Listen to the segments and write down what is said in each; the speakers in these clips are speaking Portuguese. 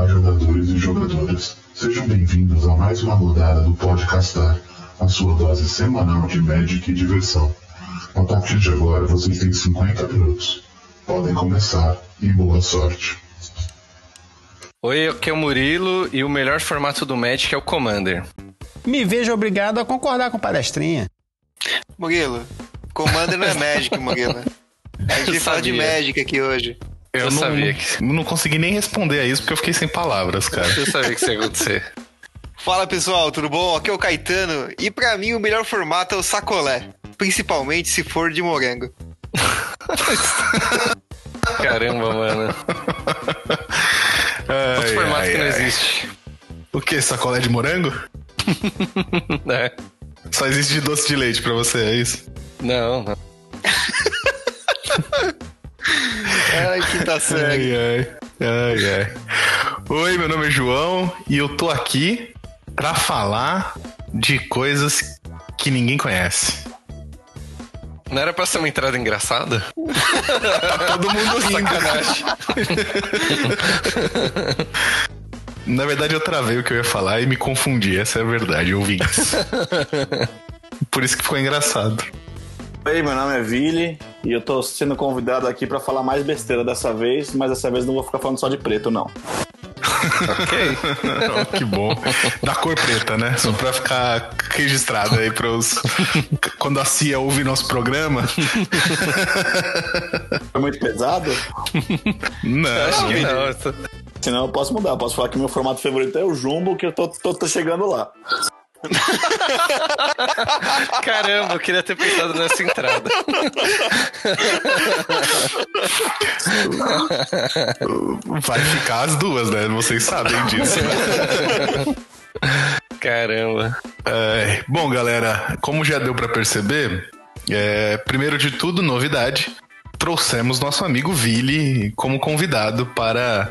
Olá, jogadores e jogadoras. Sejam bem-vindos a mais uma rodada do Podcastar, a sua dose semanal de Magic e diversão. A partir de agora, vocês têm 50 minutos. Podem começar e boa sorte. Oi, aqui é o Murilo e o melhor formato do Magic é o Commander. Me vejo obrigado a concordar com o palestrinha. Murilo, Commander não é Magic, Murilo. A gente fala de. Magic aqui hoje. Eu, Eu não, sabia que não consegui nem responder a isso porque eu fiquei sem palavras, cara. eu sabia que isso ia acontecer. Fala pessoal, tudo bom? Aqui é o Caetano e pra mim o melhor formato é o sacolé. Principalmente se for de morango. Caramba, mano. Outro Ai, formato ai, que não ai. existe. O que? Sacolé de morango? É. Só existe de doce de leite pra você, é isso? Não, não. Ai, quinta série. Ai, ai. Ai, ai. Oi, meu nome é João e eu tô aqui pra falar de coisas que ninguém conhece. Não era pra ser uma entrada engraçada? Tá todo mundo rindo. Sacanagem. Na verdade, eu travei o que eu ia falar e me confundi. Essa é a verdade, ouvintes. Por isso que ficou engraçado. Oi, meu nome é Vili e eu tô sendo convidado aqui pra falar mais besteira dessa vez, mas dessa vez não vou ficar falando só de preto, não. ok. Oh, que bom. Da cor preta, né? Só pra ficar registrado aí pros. Quando a CIA ouve nosso programa. Foi muito pesado? Não. Acho que não. Senão eu posso mudar. Posso falar que meu formato favorito é o Jumbo, que eu tô, tô, tô chegando lá. Caramba, eu queria ter pensado nessa entrada. Vai ficar as duas, né? Vocês sabem disso. Caramba. É, bom, galera, como já deu pra perceber, é, primeiro de tudo, novidade. Trouxemos nosso amigo Vili como convidado para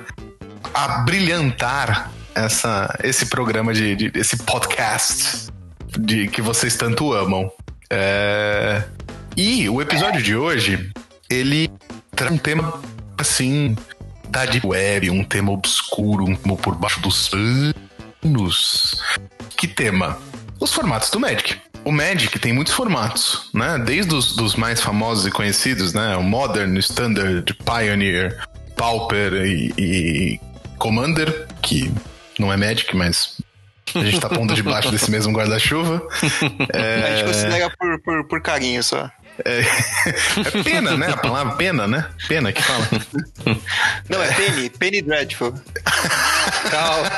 abrilhantar essa, esse programa de, de- esse podcast de que vocês tanto amam. É, e o episódio de hoje, ele traz um tema assim da deep web, um tema obscuro, um tema por baixo dos panos. Que tema? Os formatos do Magic. O Magic tem muitos formatos, né? Desde os dos mais famosos e conhecidos, né? O Modern, Standard, Pioneer, Pauper e, e Commander, que não é Magic, mas a gente tá pondo debaixo desse mesmo guarda-chuva. A gente considera por, por, por carinho só. É, é pena, né? A palavra pena, né? Pena que fala. Não, é Penny, Penny Dreadful. Calma.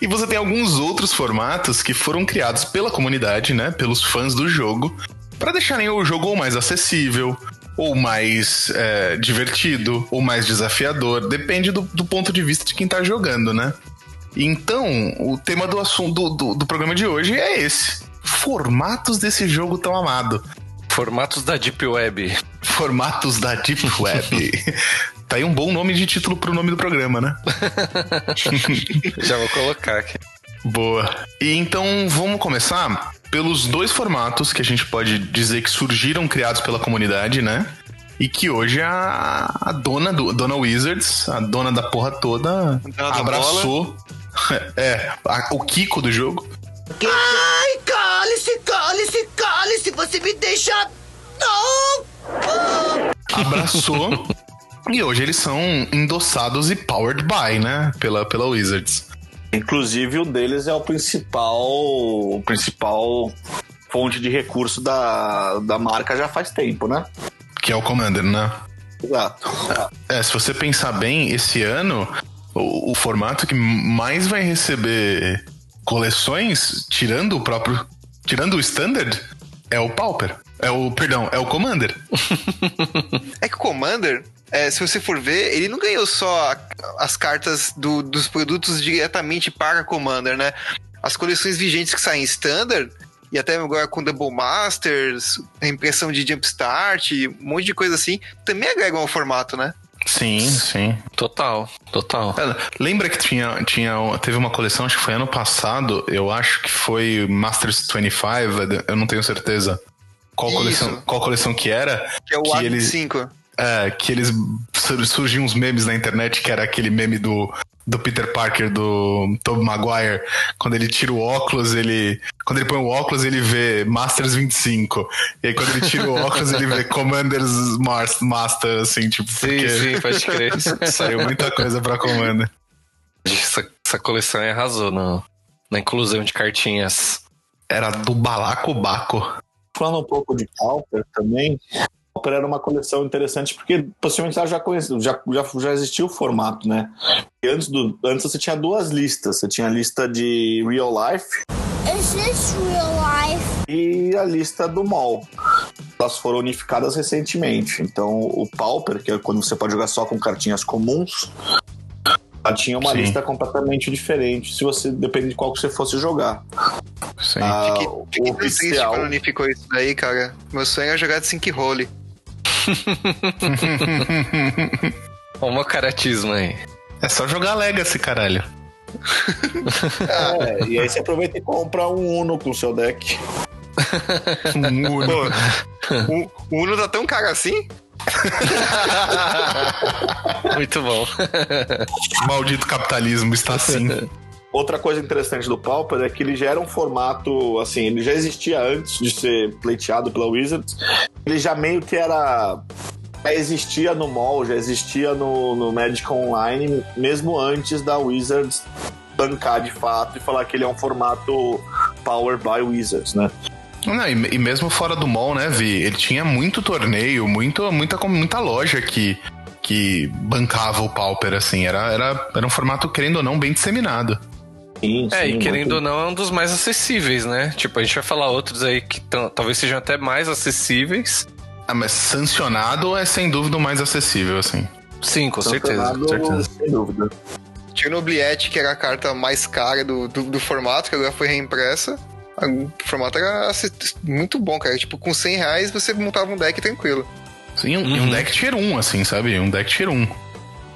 e você tem alguns outros formatos que foram criados pela comunidade, né? Pelos fãs do jogo, para deixarem o jogo mais acessível, ou mais é, divertido, ou mais desafiador. Depende do, do ponto de vista de quem tá jogando, né? Então, o tema do assunto do, do, do programa de hoje é esse: formatos desse jogo tão amado. Formatos da Deep Web. Formatos da Deep Web. tá aí um bom nome de título pro nome do programa, né? Já vou colocar aqui. Boa. E então vamos começar pelos dois formatos que a gente pode dizer que surgiram criados pela comunidade, né? E que hoje a, a dona do dona Wizards, a dona da porra toda, Dona abraçou. É, a- o Kiko do jogo. Ai, cale-se, cale-se, cale-se, você me deixa. Não! Abraçou. e hoje eles são endossados e powered by, né? Pela, pela Wizards. Inclusive, o deles é o principal, o principal fonte de recurso da, da marca já faz tempo, né? Que é o Commander, né? Exato. É, se você pensar bem, esse ano, o, o formato que mais vai receber coleções, tirando o próprio. Tirando o Standard, é o Pauper. É o. Perdão, é o Commander. É que o Commander, é, se você for ver, ele não ganhou só as cartas do- dos produtos diretamente para Commander, né? As coleções vigentes que saem em Standard, e até agora com Double Masters, a impressão de Jumpstart, um monte de coisa assim, também agregam ao formato, né? Sim, sim. Total, total. É, Lembra que tinha, tinha, teve uma coleção, acho que foi ano passado, eu acho que foi Masters 25, eu não tenho certeza qual Isso. coleção, qual coleção que era. Que é o Que A25. eles- é, que eles sur- surgiam uns memes na internet, que era aquele meme do, do Peter Parker, do Tobey Maguire, quando ele tira o óculos, ele. Quando ele põe o óculos, ele vê Masters 25. E aí quando ele tira o óculos, ele vê Commanders Mars- Master, assim, tipo, Sim, porque sim, pode crer. saiu muita coisa pra Commander. Essa, essa coleção aí arrasou no, na inclusão de cartinhas. Era do Balacobaco. Falando um pouco de Pauper também, Pauper era uma coleção interessante porque possivelmente ela já conhecia, já, já, já existia o formato, né? E antes, do, antes você tinha duas listas. Você tinha a lista de Real Life Is this real life? e a lista do mall. Elas foram unificadas recentemente. Então, o Pauper, que é quando você pode jogar só com cartinhas comuns, ela tinha uma Sim. lista completamente diferente, se você depende de qual que você fosse jogar. Sim. Ah, Fiquei, o fiquei triste oficial, quando unificou isso daí, cara. Meu sonho é jogar de sync role. Ó, o meu caratismo aí. É só jogar Legacy, caralho. é, e aí você aproveita e compra um Uno com o seu deck. Um Uno. O, o Uno tá tão caro assim? Muito bom. Maldito capitalismo está assim. Outra coisa interessante do Pauper é que ele já era um formato, assim, ele já existia antes de ser pleiteado pela Wizards. Ele já meio que era. Já existia no mall, já existia no, no Magic Online, mesmo antes da Wizards bancar de fato e falar que ele é um formato Powered by Wizards, né? Não, e, e mesmo fora do mall, né, Vi? Ele tinha muito torneio, muito, muita, muita loja que, que bancava o Pauper, assim. Era, era, era um formato, querendo ou não, bem disseminado. Sim, É, sim, e querendo muito- ou não, é um dos mais acessíveis, né? Tipo, a gente vai falar outros aí que tão- talvez sejam até mais acessíveis. Ah, mas sancionado é sem dúvida o mais acessível, assim. Sim, com certeza, com certeza. Sem dúvida. Tinha o Nobliette, que era a carta mais cara do, do, do formato, que agora foi reimpressa. O formato era muito bom, cara. Tipo, com 100 reais você montava um deck tranquilo. Sim, um, e um Uhum. deck tier 1, assim, sabe? Um deck tier 1.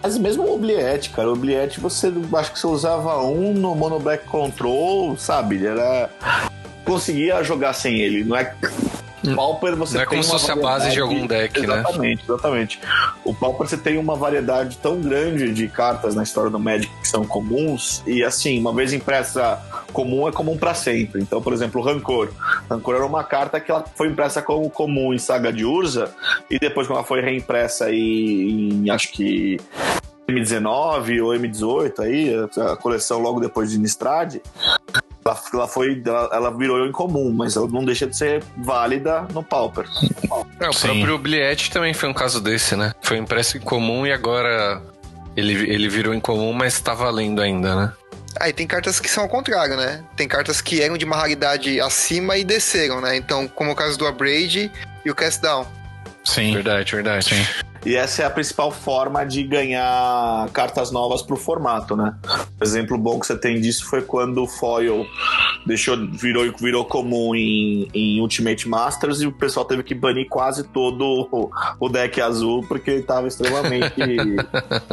Mas mesmo o Obliette, cara, o Obliette você acho que você usava um no Mono Black Control, sabe? Ele era. Conseguia jogar sem ele, não é. Pauper você Não é como se fosse a base de algum deck, né? Exatamente, exatamente. O Pauper você tem uma variedade tão grande de cartas na história do Magic que são comuns, e assim, uma vez impressa comum é comum pra sempre. Então, por exemplo, o Rancor. Rancor era uma carta que ela foi impressa como comum em Saga de Urza, e depois quando ela foi reimpressa em, em acho que M19 ou M18 aí, a coleção logo depois de Nistrad, ela, ela foi, ela, ela virou incomum, mas ela não deixa de ser válida no Pauper. É, o Sim. próprio Obliette também foi um caso desse, né? Foi impresso em comum e agora ele, ele virou incomum, mas tá valendo ainda, né? Aí tem cartas que são ao contrário, né? Tem cartas que eram de uma raridade acima e desceram, né? Então, como o caso do Abrade e o Cast Down. Sim. Verdade, verdade. Sim. E essa é a principal forma de ganhar cartas novas pro formato, né? Um exemplo bom que você tem disso foi quando o Foil deixou, virou, virou comum em, em Ultimate Masters e o pessoal teve que banir quase todo o, o deck azul porque ele tava extremamente.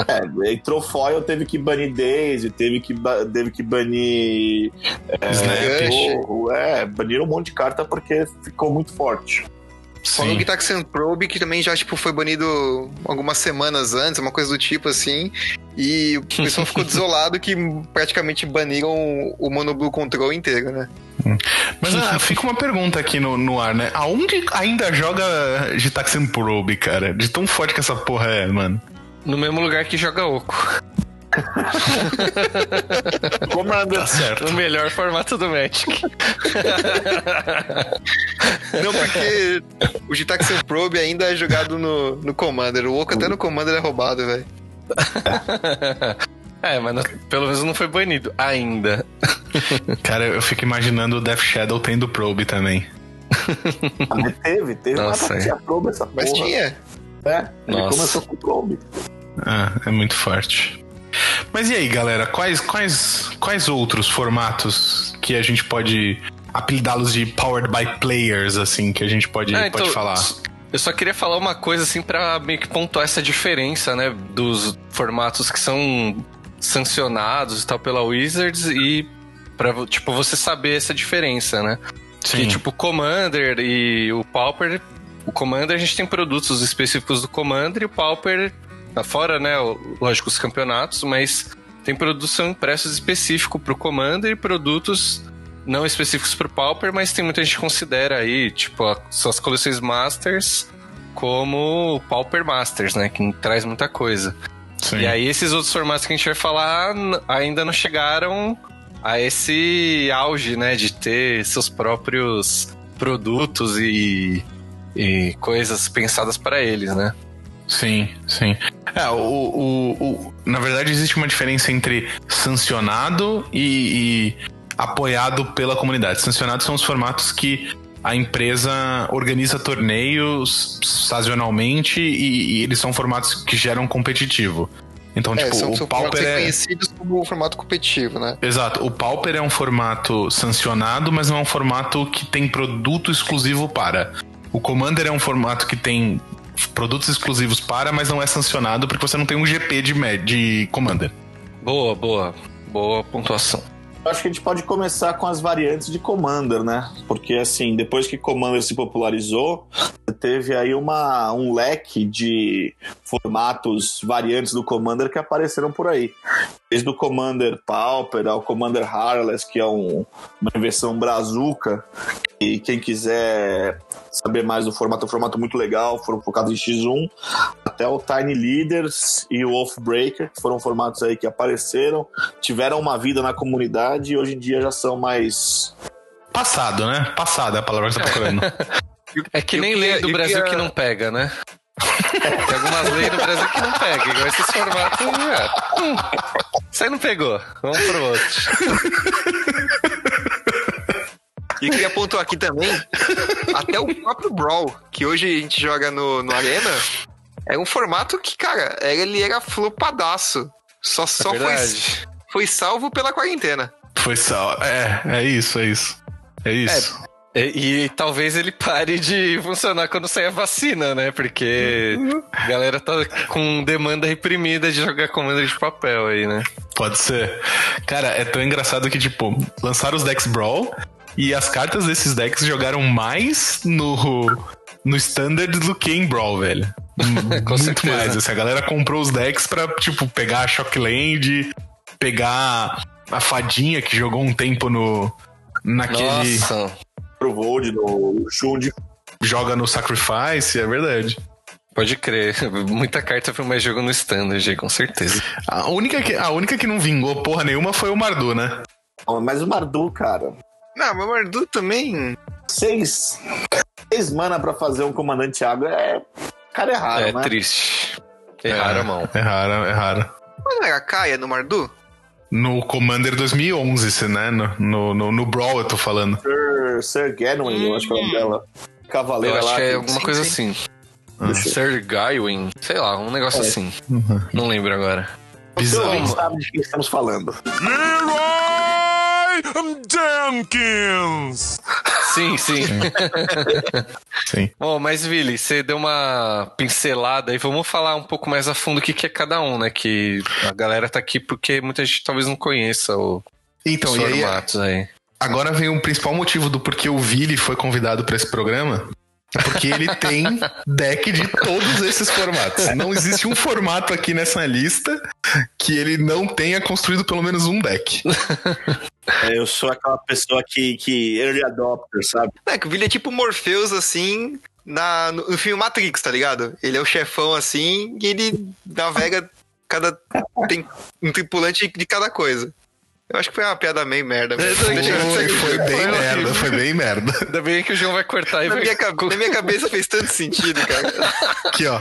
é, entrou Foil, teve que banir Daisy, teve que, teve que banir. Gorro, é, baniram um monte de carta porque ficou muito forte. Sim. o Gitaxian Probe, que também já tipo, foi banido algumas semanas antes, uma coisa do tipo assim. E o pessoal ficou desolado que praticamente baniram o Mono Blue Control inteiro, né? Mas ah, fica uma pergunta aqui no, no ar, né? Aonde ainda joga Gitaxian Probe, cara? De tão forte que essa porra é, mano. No mesmo lugar que joga Oco. Commander. Tá certo. No melhor formato do Magic. Não, porque o Gitaxian Probe ainda é jogado no, no Commander. O Oco até no Commander é roubado, velho. é, mas não- pelo menos não foi banido ainda. Cara, eu fico imaginando o Death Shadow tendo Probe também. Ah, mas teve, teve Nossa, uma é. probe essa porra. Mas tinha. É, ele Nossa. começou com probe. Ah, é muito forte. Mas e aí, galera? Quais, quais, quais outros formatos que a gente pode apelidá-los de Powered by Players, assim, que a gente pode, Ah, pode então, falar? Eu só queria falar uma coisa assim pra meio que pontuar essa diferença, né, dos formatos que são sancionados e tal pela Wizards e pra tipo você saber essa diferença, né? Sim. Que tipo o Commander e o Pauper o Commander a gente tem produtos específicos do Commander e o Pauper, tá fora, né? Lógico, os campeonatos, mas tem produtos que são impressos específico pro Commander e produtos não específicos pro Pauper, mas tem muita gente que considera aí, tipo, a- suas coleções Masters como Pauper Masters, né? Que traz muita coisa. Sim. E aí esses outros formatos que a gente vai falar ainda não chegaram a esse auge, né, de ter seus próprios produtos e, e coisas pensadas para eles, né? Sim, sim. É, o, o, o- na verdade, existe uma diferença entre sancionado e, e apoiado pela comunidade. Sancionados são os formatos que a empresa organiza torneios sazonalmente e, e eles são formatos que geram competitivo. Então, É, tipo, são, o Pauper é. reconhecidos como formato competitivo, né? Exato, o Pauper é um formato sancionado, mas não é um formato que tem produto exclusivo para. O Commander é um formato que tem produtos exclusivos para, mas não é sancionado porque você não tem um GP de, de Commander. Boa, boa. Boa pontuação. Eu acho que a gente pode começar com as variantes de Commander, né? Porque, assim, depois que Commander se popularizou, teve aí uma, um leque de formatos variantes do Commander que apareceram por aí. Desde o Commander Pauper ao Commander Harless, que é um- uma versão brazuca. E quem quiser saber mais do formato, é um formato muito legal, foram focados em X1, até o Tiny Leaders e o Wolfbreaker, que foram formatos aí que apareceram, tiveram uma vida na comunidade e hoje em dia já são mais. Passado, né? Passado é a palavra que você tá procurando. É que nem queria- lei do Brasil que não pega, né? Tem algumas leis do Brasil que não pega, igual esses formatos. É. Hum, Isso aí não pegou. Vamos pro outro. E eu queria pontuar aqui também, até o próprio Brawl, que hoje a gente joga no, no Arena, é um formato que, cara, ele era flopadaço. Só, só foi, É foi salvo pela quarentena. Foi só. É, é isso, é isso. É isso. E, e talvez ele pare de funcionar quando sair a vacina, né? Porque a galera tá com demanda reprimida de jogar comando de papel aí, né? Pode ser. Cara, é tão engraçado que, tipo, lançaram os decks Brawl e as cartas desses decks jogaram mais no, no Standard do que em Brawl, velho. Com Muito certeza. mais. Assim, a galera comprou os decks pra, tipo, pegar a Shockland, pegar a fadinha que jogou um tempo no. Naquele. Nossa. Pro Vold, no Shund. Joga no Sacrifice, é verdade. Pode crer. Muita carta foi mais jogo no standard aí, com certeza. A única, que, a única que não vingou porra nenhuma foi o Mardu, né? Mas o Mardu, cara, Não, mas o Mardu também. seis, seis mana pra fazer um comandante água é. Cara, é raro, é né? triste. Erraram a mão. É raro, é raro. Mas não era a Kaia no Mardu? No Commander 2011, se, né? No, no, no, no Brawl eu tô falando. Sir, Sir Ganwin, eu acho que é o nome dela. Eu Cavaleira acho lá. que é alguma coisa sim. assim. Sir Gawain, sei lá, um negócio É. assim. Não lembro agora. Bizarro. ouvinte sabe de quem estamos falando. Sim, sim. Sim. Bom, mas Vili, você deu uma pincelada e vamos falar um pouco mais a fundo o que, que é cada um, né? Que a galera tá aqui porque muita gente talvez não conheça o, Então, os e aí, formatos aí. agora vem o principal motivo do porquê o Vili foi convidado pra esse programa. Porque ele tem deck de todos esses formatos. Não existe um formato aqui nessa lista que ele não tenha construído pelo menos um deck. É, Eu sou aquela pessoa que, que early adopter, sabe? É, que o Billy é tipo Morpheus, assim, na, no, no filme Matrix, tá ligado? Ele é o chefão, assim, e ele navega cada. tem um tripulante de cada coisa. Eu acho que foi uma piada meio merda. mesmo. Foi, foi bem Foi merda, horrível. foi bem merda. Ainda bem que o João vai cortar e Na vai. minha, na minha cabeça fez tanto sentido, cara. Aqui, ó.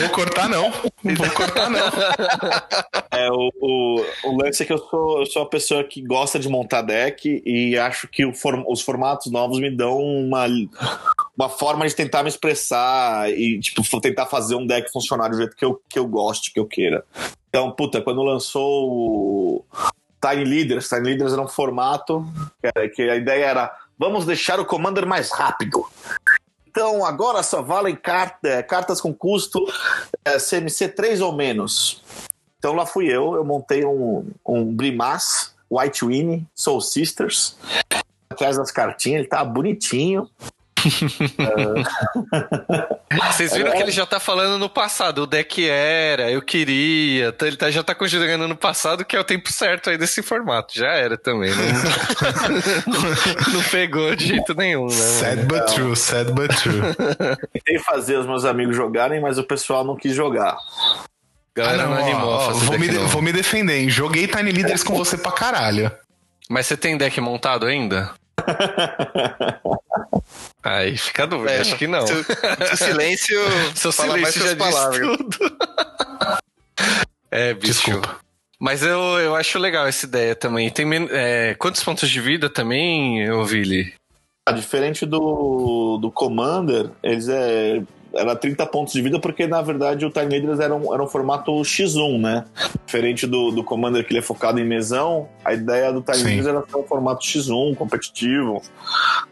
Vou cortar não. Vou cortar não. É, o, o, o lance é que eu sou, eu sou uma pessoa que gosta de montar deck e acho que o form- os formatos novos me dão uma, uma forma de tentar me expressar e, tipo, tentar fazer um deck funcionar do jeito que eu, que eu goste, que eu queira. Então, puta, quando lançou o Tiny Leaders, Tiny Leaders era um formato que, a ideia era vamos deixar o Commander mais rápido. Então, agora só valem carta- cartas com custo é, CMC 3 ou menos. Então lá fui eu, eu montei um, um Brimas, White Winnie, Soul Sisters, atrás das cartinhas, ele tava bonitinho. Vocês viram que ele já tá falando no passado, o deck era, eu queria, então ele tá, já tá conjugando no passado, que é o tempo certo aí desse formato. Já era também, não, não, não pegou de jeito nenhum, né? Sad but true, sad but true. Tentei fazer os meus amigos jogarem, mas o pessoal não quis jogar. Galera Ah, não, não, animou ó, ó, vou, me, vou me defender, hein? Joguei Tiny Leaders com você pra caralho. Mas você tem deck montado ainda? Aí fica a dúvida, É, acho que não. Seu, seu silêncio Seu silêncio já palavras. tudo. é, bicho. Desculpa. Mas eu, eu acho legal essa ideia também. Tem é, quantos pontos de vida também, ô Vili? Ah, Diferente do, do Commander, eles é. Era 30 pontos de vida, porque na verdade o Time Leaders era um, era um formato X1, né? Diferente do, do Commander, que ele é focado em mesão, a ideia do Time Sim. Leaders era ser um formato X1, competitivo.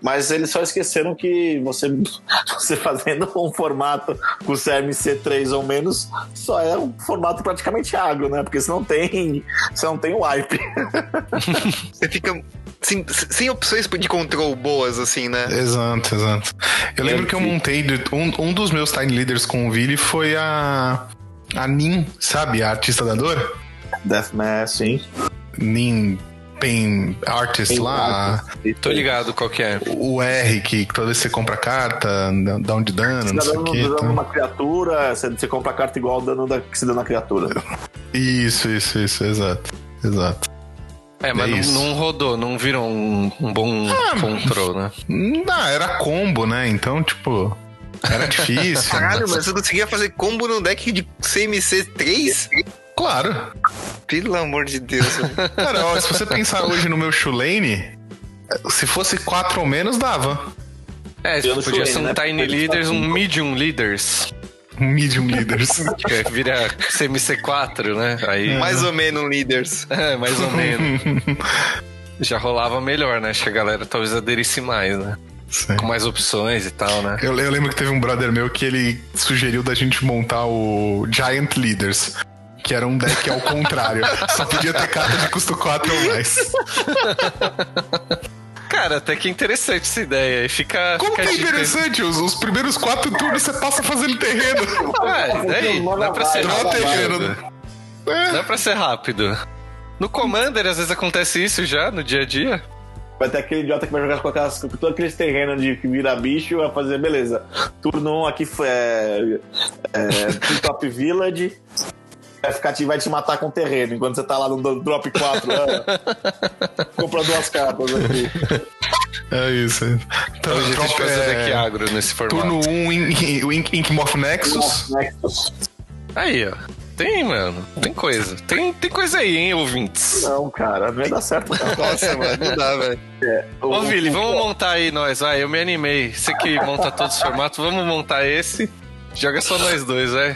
Mas eles só esqueceram que você, você fazendo um formato com CMC 3 ou menos, só é um formato praticamente agro, né? Porque você não tem, você não tem wipe. Você fica sem, sem opções de control boas, assim, né? Exato, exato. Eu lembro que eu montei. Um, um dos meus Tiny Leaders com o Vili foi a. A Nin, sabe? A artista da dor? Deathmatch, sim. Nin Pain Artist lá. Tô ligado qual que é. O R, que toda vez que você compra carta, dá um de dano, Você não dá sei o dano, que. dano numa criatura, você, você compra a carta igual ao dano da, que você deu na criatura. Isso, isso, isso, exato. Exato. É, mas É não, não rodou, não virou um, um bom control, né? Não, era combo, né? Então, tipo. Era difícil. Caralho, mas- mas você conseguia fazer combo num deck de CMC3? Claro. Pelo amor de Deus. Cara, ó, se você pensar hoje no meu Shulane, se fosse 4 ou menos, dava. É, podia ser um né? Tiny Leaders, um Medium Leaders. Medium Leaders. Que é, vira CMC4, né? Aí, Mais ou menos leaders. é, mais ou menos. Já rolava melhor, né? Acho que a galera talvez aderisse mais, né? Sim. Com mais opções e tal, né? Eu, eu lembro que teve um brother meu que ele sugeriu da gente montar o Giant Leaders. Que era um deck ao contrário. Só podia ter carta de custo 4 ou mais. Cara, até que interessante essa ideia. E fica. Como fica que é interessante? Os, os primeiros quatro turnos você passa fazendo terreno. Daí? Dá pra ser Não terreno. rápido. É. Dá pra ser rápido. No Commander, às vezes acontece isso já, no dia a dia. Vai ter aquele idiota que vai jogar com, aquelas, com todos aqueles terrenos de que vira bicho, vai fazer, beleza. Turno 1 aqui foi é, é, Top Village. Vai, ficar, te- vai te matar com terreno, enquanto você tá lá no drop 4. É. Compra duas cartas aqui. É isso. Então, Hoje a gente troca- faz o é, agro nesse formato. Turno 1, um, o Ink, Inkmoth Nexus. Aí, ó. Tem, mano. Tem coisa. Tem, tem coisa aí, hein, ouvintes. Não, cara, não ia dar certo. Não. Nossa, mano, não dá, velho. Ô, Vili, vamos montar aí nós. Vai, eu me animei. Você que monta todos os formatos, vamos montar esse. Joga só nós dois, vai.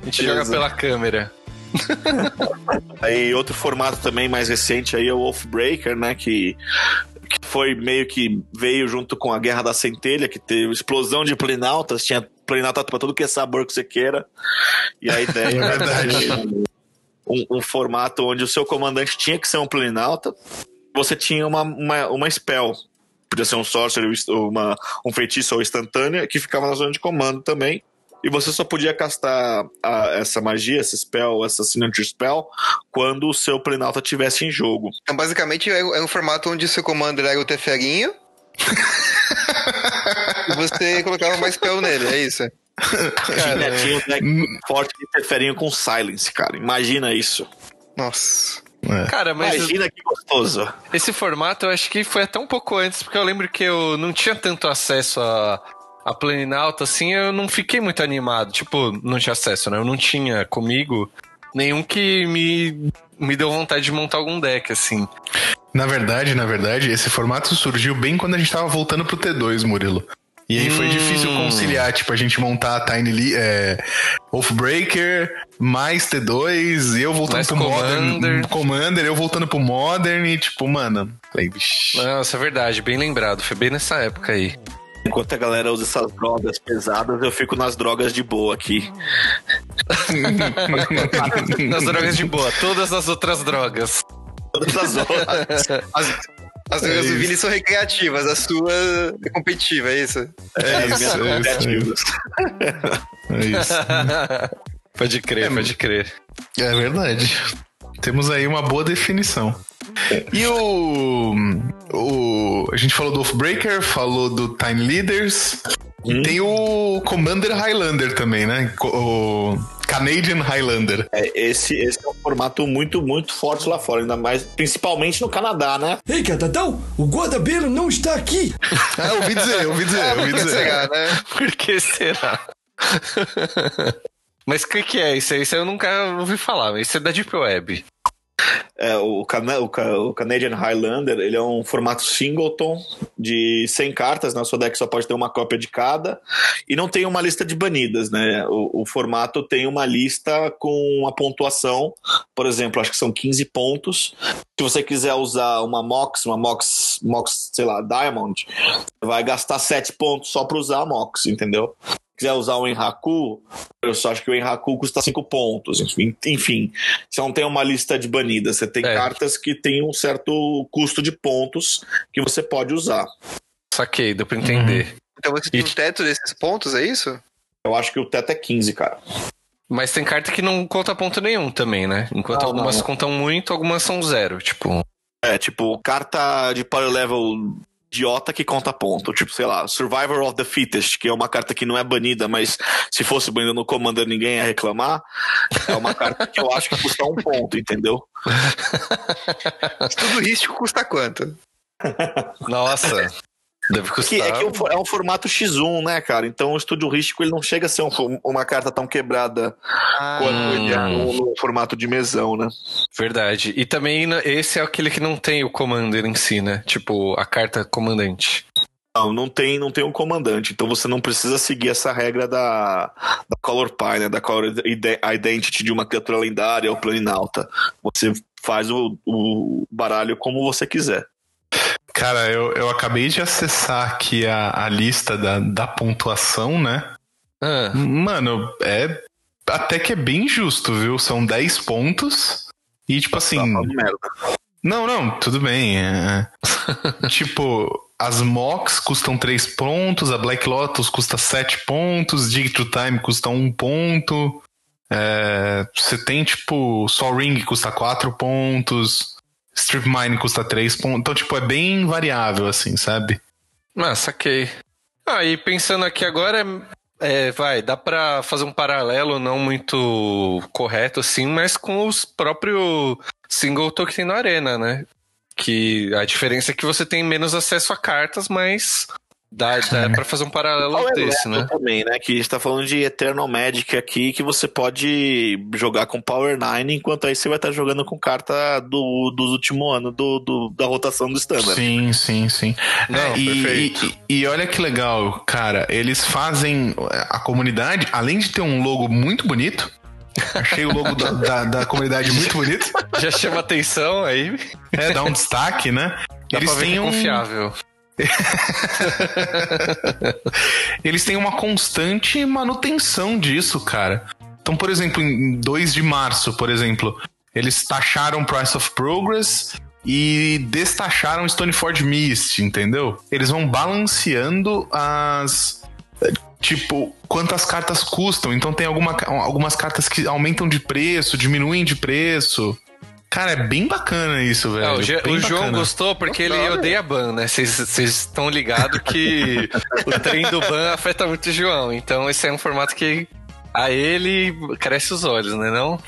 A gente Beleza. joga pela câmera. Aí outro formato também mais recente aí é o Wolfbreaker, né? Que, que foi meio que veio junto com a Guerra da Centelha, que teve explosão de plenautas, tinha plenauta pra tudo que é sabor que você queira. E a ideia É verdade. um, um formato onde o seu comandante tinha que ser um plenauta, você tinha uma, uma, uma spell. Podia ser um sorcerer, uma, um feitiço ou instantânea, que ficava na zona de comando também. E você só podia castar a- essa magia, esse spell, essa signature spell, quando o seu plenalta estivesse em jogo. Então, basicamente, é, é um formato onde o seu commander era o Teferinho. e você colocava mais spell nele, é isso. Tinha, tinha um deck forte de interferinho com silence, cara. Imagina isso. Nossa. Cara, mas Imagina que gostoso. esse formato eu acho que foi até um pouco antes, porque eu lembro que eu não tinha tanto acesso a, a Planinauta, assim, eu não fiquei muito animado. Tipo, não tinha acesso, né? Eu não tinha comigo nenhum que me, me deu vontade de montar algum deck, assim. Na verdade, na verdade, esse formato surgiu bem quando a gente tava voltando pro T2, Murilo. E aí foi Hum. difícil conciliar, tipo, a gente montar a Tiny Le é, Wolfbreaker, mais T2, eu voltando Mais pro Modern. Commander. Commander, eu voltando pro Modern e, tipo, mano. Falei, vixi. Nossa, é verdade, bem lembrado. Foi bem nessa época aí. Enquanto a galera usa essas drogas pesadas, eu fico nas drogas de boa aqui. Nas drogas de boa, todas as outras drogas. Todas as outras. As, As É regras do. Vini são recreativas, a sua é competitiva, é isso? É isso, é isso, é isso. É isso. pode crer, pode crer. É verdade. Temos aí uma boa definição. E o. o a gente falou do Oathbreaker, falou do Time Leaders. E tem o Commander Highlander também, né? O Canadian Highlander. É, esse, esse é um formato muito, muito forte lá fora, ainda mais, principalmente no Canadá, né? Ei, Catatão, o guarda-beiro não está aqui. Ah, ouvi dizer, ouvi dizer, ouvi Por que dizer. será, né? Por que será? Mas o que, que é isso? Isso eu nunca ouvi falar, isso é da Deep Web. É, o, Cana o, Ca- o Canadian Highlander, ele é um formato singleton de 100 cartas, na sua deck só pode ter uma cópia de cada, e não tem uma lista de banidas, né? O, o formato tem uma lista com a pontuação, por exemplo, acho que são 15 pontos. Se você quiser usar uma Mox, uma Mox, Mox, sei lá, Diamond, vai gastar 7 pontos só para usar a Mox, entendeu? Se quiser usar o Enraku, eu só acho que o Enraku custa 5 pontos. Enfim, você não tem uma lista de banidas, você tem É. cartas que têm um certo custo de pontos que você pode usar. Saquei, deu pra entender. Então você tem um teto desses pontos, é isso? Eu acho que o teto é 15, cara. Mas tem carta que não conta ponto nenhum também, né? Enquanto Não, algumas não. contam muito, algumas são zero. Tipo, É, tipo, carta de power level idiota que conta ponto. Tipo, sei lá, Survivor of the Fittest, que é uma carta que não é banida, mas se fosse banida no Commander ninguém ia reclamar. É uma carta que eu acho que custa um ponto, entendeu? Tudo risco custa quanto? nossa, deve Que custar. é que é um é um formato X1, né, cara? Então o estúdio rístico ele não chega a ser um uma carta tão quebrada quanto ele é no, no formato de mesão, né? Verdade. E também n- esse é aquele que não tem o commander em si, né? Tipo, a carta comandante. Não, não tem, não tem um comandante, então você não precisa seguir essa regra da, da Color Pie, né? Da Color ide- Identity de uma criatura lendária ou planinauta. Você faz o, o baralho como você quiser. Cara, eu, eu acabei de acessar aqui a, a lista da, da pontuação, né? Ah, Mano, é. Até que é bem justo, viu? São 10 pontos. E, tipo assim. Tá merda. Não, não, tudo bem. é. tipo, as Mox custam 3 pontos, a Black Lotus custa 7 pontos, Dig to Time custa 1 ponto. É, você tem, tipo, Sol Ring custa 4 pontos, Strip Mine custa 3 pontos. Então, tipo, é bem variável, assim, sabe? ah, saquei. Ah, e pensando aqui agora, é, vai, dá pra fazer um paralelo não muito correto, assim, mas com os próprios single token no Arena, né? Que a diferença é que você tem menos acesso a cartas, mas dá, dá pra fazer um paralelo Power desse, Level né? também, né? Que a gente tá falando de Eternal Magic aqui, que você pode jogar com Power 9, enquanto aí você vai estar jogando com carta do, dos últimos anos do, do- da rotação do Standard. Sim, sim, sim. Não, É, e, perfeito. e- e olha que legal, cara. Eles fazem a comunidade, além de ter um logo muito bonito. Achei o logo da, da, da comunidade muito bonito. Já chama atenção aí, É, dá um destaque, né? dá Eles pra ver que têm é um, confiável. eles têm uma constante manutenção disso, cara. Então, por exemplo, em 2 de março, por exemplo, eles taxaram Price of Progress e destacharam Stoneford Mist, entendeu? Eles vão balanceando as. Tipo, quantas cartas custam. Então tem alguma, algumas cartas que aumentam de preço, diminuem de preço. Cara, é bem bacana isso, velho. Ah, o, João bacana. gostou porque ele odeia ban, né? Vocês estão ligados que o trem do ban afeta muito o João. Então esse é um formato que a ele cresce os olhos, né? Não,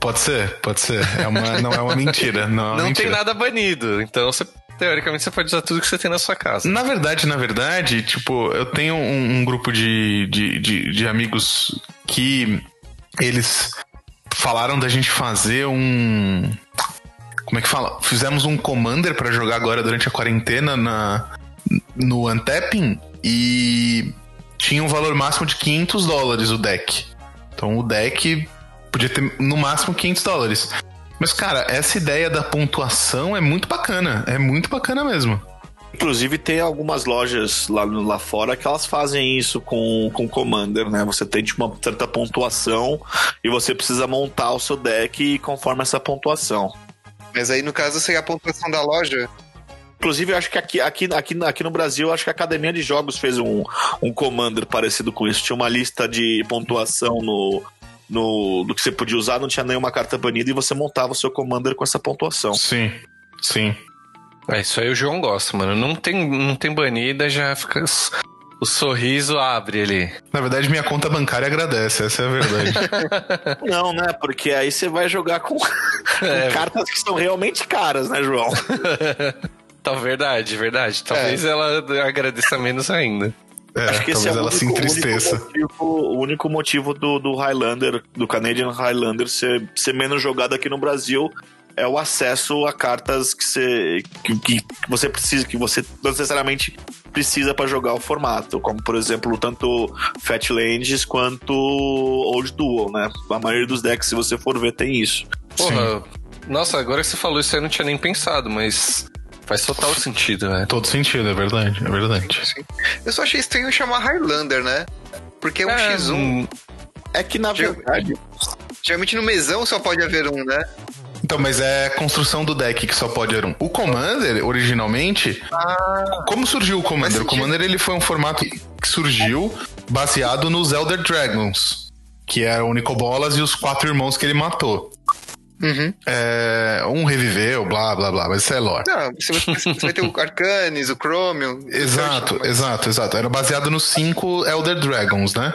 Pode ser, pode ser. É uma, não é uma mentira. Não, é uma não tem mentira. nada banido. Então, você, teoricamente, você pode usar tudo que você tem na sua casa. Na verdade, na verdade, tipo, eu tenho um, um grupo de, de, de, de amigos que eles falaram da gente fazer um. Como é que fala? Fizemos um commander pra jogar agora durante a quarentena na, no Antapping e tinha um valor máximo de 500 dólares o deck. Então o deck podia ter no máximo 500 dólares. Mas, cara, essa ideia da pontuação é muito bacana. É muito bacana mesmo. Inclusive, tem algumas lojas lá, lá fora que elas fazem isso com, com Commander, né? Você tem tipo, uma certa pontuação e você precisa montar o seu deck conforme essa pontuação. Mas aí, no caso, seria a pontuação da loja. Inclusive, eu acho que aqui, aqui, aqui, aqui no Brasil, acho que a Academia de Jogos fez um, um Commander parecido com isso. Tinha uma lista de pontuação no, no, do que você podia usar, não tinha nenhuma carta banida e você montava o seu Commander com essa pontuação. Sim, sim. É, isso aí o João gosta, mano. Não tem, não tem banida, já fica. O sorriso abre ali. Na verdade, minha conta bancária agradece, essa é a verdade. Não, né? Porque aí você vai jogar com, com É. cartas que são realmente caras, né, João? Tá verdade, verdade. Talvez ela agradeça menos ainda. É, Acho que esse é o ela único, se entristeça. o único motivo, o único motivo do, do Highlander, do Canadian Highlander ser, ser menos jogado aqui no Brasil é o acesso a cartas que você, que, que você precisa, que você não necessariamente precisa para jogar o formato, como por exemplo tanto Fatlands quanto Old Duel, né? A maioria dos decks, se você for ver, tem isso. Porra, nossa, agora que você falou isso aí eu não tinha nem pensado, mas faz total sentido, né? Todo sentido, é verdade, é verdade. Eu só achei estranho chamar Highlander, né? Porque é um É, X1. hum, É que na Ger- verdade, Geralmente no mesão só pode haver um, né? Então, mas é a construção do deck que só pode haver um. O Commander, originalmente. Como surgiu o Commander? O Commander ele foi um formato que surgiu baseado nos Elder Dragons, que eram o Nicobolas e os quatro irmãos que ele matou. Uhum. É, um reviveu, blá blá blá, mas isso é lore. Não, você vai, você vai ter o Arcanis, o Chromium. o Exato, Search, mas- exato, exato. Era baseado nos cinco Elder Dragons, né?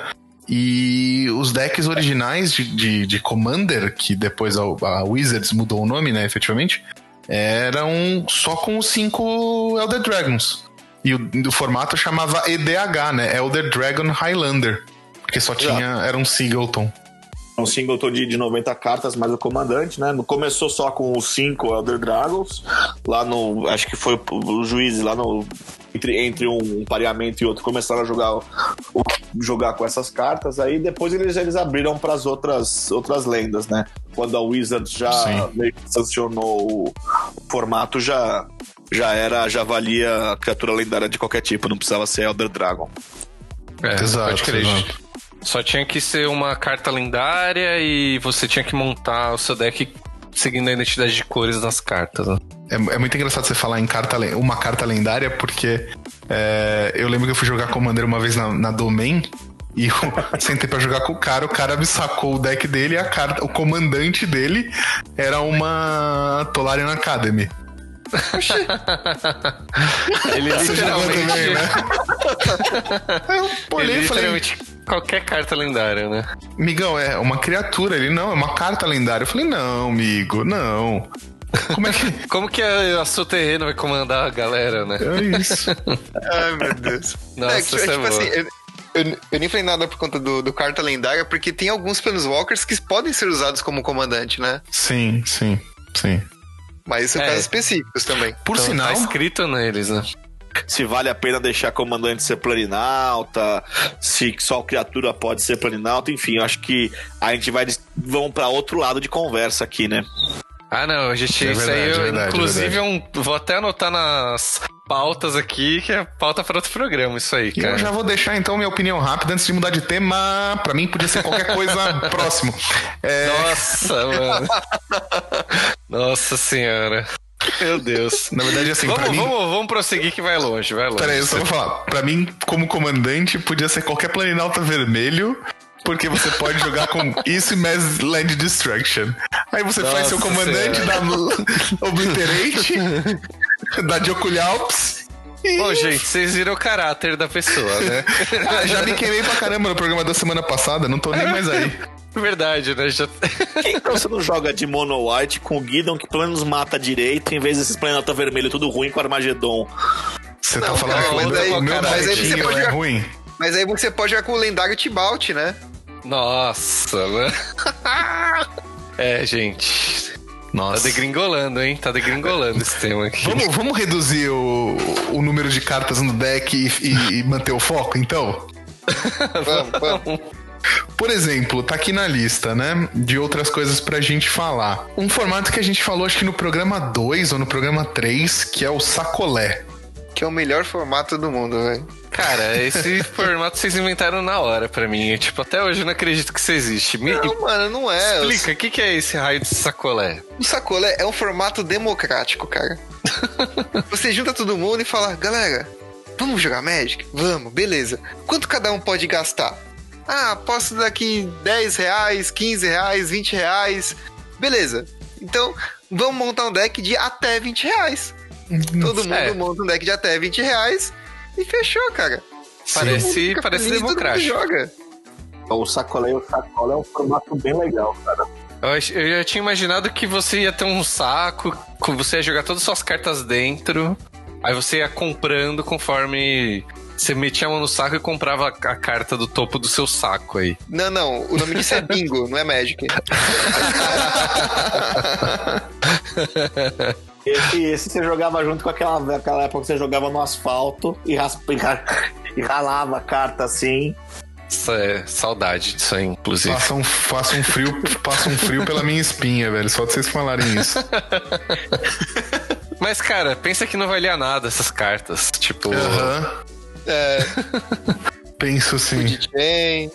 E os decks originais de, de, de Commander, que depois a, a Wizards mudou o nome, né, efetivamente, eram só com os cinco Elder Dragons. E o, o formato chamava EDH, né? Elder Dragon Highlander. Porque só tinha. Era um Singleton. um singleton de, de 90 cartas, mais o comandante, né? Começou só com os cinco Elder Dragons, lá no. Acho que foi o juiz lá no. Entre, entre um pareamento e outro, começaram a jogar, o- jogar com essas cartas. Aí depois eles, eles abriram para as outras, outras lendas, né? Quando a Wizard já Sim. meio que sancionou o, o formato, já, já era, já valia criatura lendária de qualquer tipo, não precisava ser Elder Dragon. É, Exato, pode crer. exato. Só tinha que ser uma carta lendária e você tinha que montar o seu deck seguindo a identidade de cores das cartas. né? É, é muito engraçado você falar em carta, uma carta lendária, porque é, eu lembro que eu fui jogar Commander uma vez na, na Domain. E eu sentei pra jogar com o cara, o cara me sacou o deck dele e a carta, o comandante dele era uma Tolarian Academy. Ele literalmente, também, né? Eu ele olhei e falei, qualquer carta lendária, né? Migão, é uma criatura. Ele, não, é uma carta lendária. Eu falei, não, amigo, não. Como é que. Como que a, a seu terreno vai comandar a galera, né? É isso. Ai, meu Deus. Nossa, é, tipo, é tipo assim, eu, eu, eu nem falei nada por conta do, do carta lendária, porque tem alguns Planeswalkers que podem ser usados como comandante, né? Sim, sim, sim. Mas são É. casos específicos também. Por Então, sinal. Tá escrito neles, né? se vale a pena deixar comandante ser planinalta, se só criatura pode ser planinalta, enfim, eu acho que a gente vai vamos para outro lado de conversa aqui, né? Ah, não, a gente. É isso verdade, aí, eu, verdade, inclusive, verdade. É um, vou até anotar nas pautas aqui, que é pauta para outro programa, isso aí, cara. eu já vou deixar então minha opinião rápida antes de mudar de tema. Pra mim podia ser qualquer coisa próximo. É, Nossa, mano. Nossa senhora. Meu Deus. na verdade, assim, vamos, mim. vamos, vamos prosseguir que vai longe, vai longe. Peraí, eu só vou falar. Pra mim, como comandante, podia ser qualquer planinalta vermelho. Porque você pode jogar com isso e Mass Land Destruction. Aí você faz seu Nossa comandante da Obliterate, da Dioculhalps. E... Bom, gente, vocês viram o caráter da pessoa, né? Ah, já me queimei pra caramba no programa da semana passada, não tô nem mais aí. Verdade, né? Já... Então você não joga de Mono White com o Guidon que pelo menos mata direito, em vez desses planinalta vermelho tudo ruim com Armagedon. Você tá falando não, que o daí- meu, o meu mas aí você maletinho pode é jogar- ruim? Mas aí você pode jogar com o lendário Tibalt, né? Nossa, mano. É, gente. Tá Nossa. degringolando, hein? Tá degringolando esse tema aqui. Vamos, vamos reduzir o, o número de cartas no deck e, e- e manter o foco, então? Vamos, vamos. Por exemplo, tá aqui na lista, né? De outras coisas pra gente falar. Um formato que a gente falou, acho que no programa 2 ou no programa 3, que é o sacolé. Que é o melhor formato do mundo, velho. Cara, esse formato vocês inventaram na hora pra mim. Tipo, até hoje eu não acredito que isso existe. Me... Não, mano, não é. Explica, o que, que é esse raio de sacolé? O sacolé é um formato democrático, cara. Você junta todo mundo e fala, galera, vamos jogar Magic? Vamos, beleza. Quanto cada um pode gastar? Ah, posso daqui 10 reais, 15 reais, 20 reais. Beleza. Então, vamos montar um deck de até 20 reais. Todo mundo É. monta um deck de até 20 reais e fechou, cara. Parece- parece feliz, democrático. joga. O sacolé e o sacola é um formato bem legal, cara. Eu, já tinha imaginado que você ia ter um saco, você ia jogar todas as suas cartas dentro, aí você ia comprando conforme você metia a mão no saco e comprava a a carta do topo do seu saco aí. Não, não, o nome disso é bingo, não é Magic. Esse, esse você jogava junto com aquela, aquela época que você jogava no asfalto e, raspa, e ra- e ralava a carta assim. Isso é saudade disso aí, inclusive. Passa um, passa um frio, passa um frio pela minha espinha, velho. Só de vocês falarem isso. Mas, cara, pensa que não valia nada essas cartas. Tipo, Aham. É, Penso sim. DJ.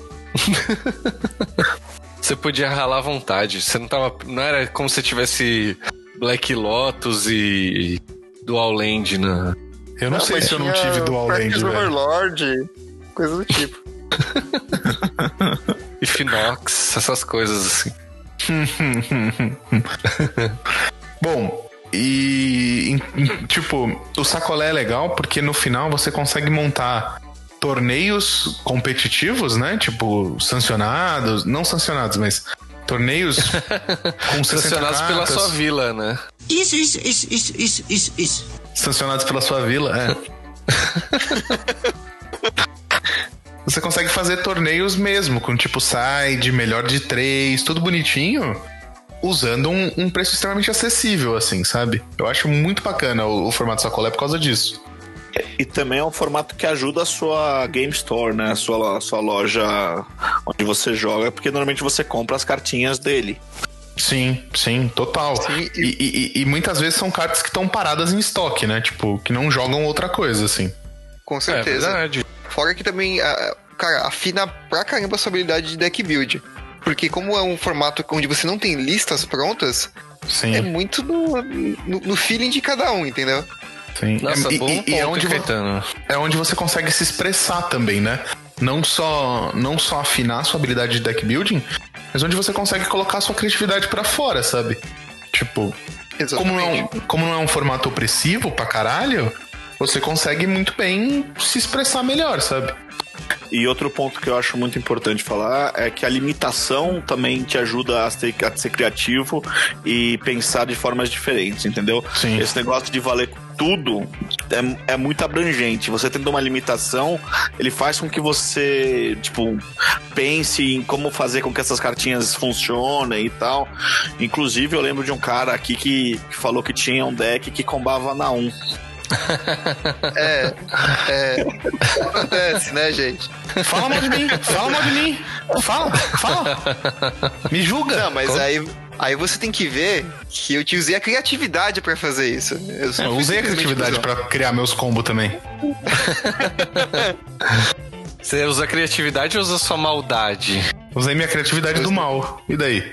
você podia ralar à vontade. Você não tava. Não era como se tivesse Black Lotus e Dual Land na. Eu não, sei se eu não tive Dual Land. Overlord, coisa do tipo. E Finox, essas coisas assim. Bom, e tipo, o sacolé é legal porque no final você consegue montar torneios competitivos, né? Tipo, sancionados, não sancionados, mas torneios com 60 Sancionados pela sua vila, né? Isso, isso, isso, isso, isso, isso, isso. sancionados pela sua vila, é. Você consegue fazer torneios mesmo, com tipo side, melhor de três, tudo bonitinho, usando um, um preço extremamente acessível, assim, sabe? Eu acho muito bacana o, o formato sacolé por causa disso. E também é um formato que ajuda a sua Game Store, né? A sua, a sua loja onde você joga, porque normalmente você compra as cartinhas dele. Sim, sim, total. Sim, e... E, e- e muitas vezes são cartas que estão paradas em estoque, né? Tipo, que não jogam outra coisa, assim. Com É certeza. verdade. Fora que também, ah, cara, afina pra caramba a sua habilidade de deck build. Porque como é um formato onde você não tem listas prontas, Sim, é muito no, no, no feeling de cada um, entendeu? Sim. Nossa, É- e- bom e- ponto, e é onde Caetano. é onde você consegue se expressar também, né? Não só, não só afinar sua habilidade de deck building, mas onde você consegue colocar sua criatividade pra fora, sabe? Tipo, como não, é um, como não é um formato opressivo pra caralho, você consegue muito bem se expressar melhor, sabe? E outro ponto que eu acho muito importante falar é que a limitação também te ajuda a ser, a ser criativo e pensar de formas diferentes, entendeu? Sim. Esse negócio de valer tudo é, é muito abrangente. Você tendo uma limitação, ele faz com que você, tipo, pense em como fazer com que essas cartinhas funcionem e tal. Inclusive, eu lembro de um cara aqui que, que falou que tinha um deck que combava na 1. É, é. Acontece, né, gente? Fala mal de mim, fala mal de mim. Fala, fala. Me julga. Não, mas aí, aí você tem que ver que eu te usei a criatividade pra fazer isso. Eu, só Eu usei a criatividade pra criar meus combos também. Você usa criatividade ou usa sua maldade? Usei minha criatividade do mal. E daí?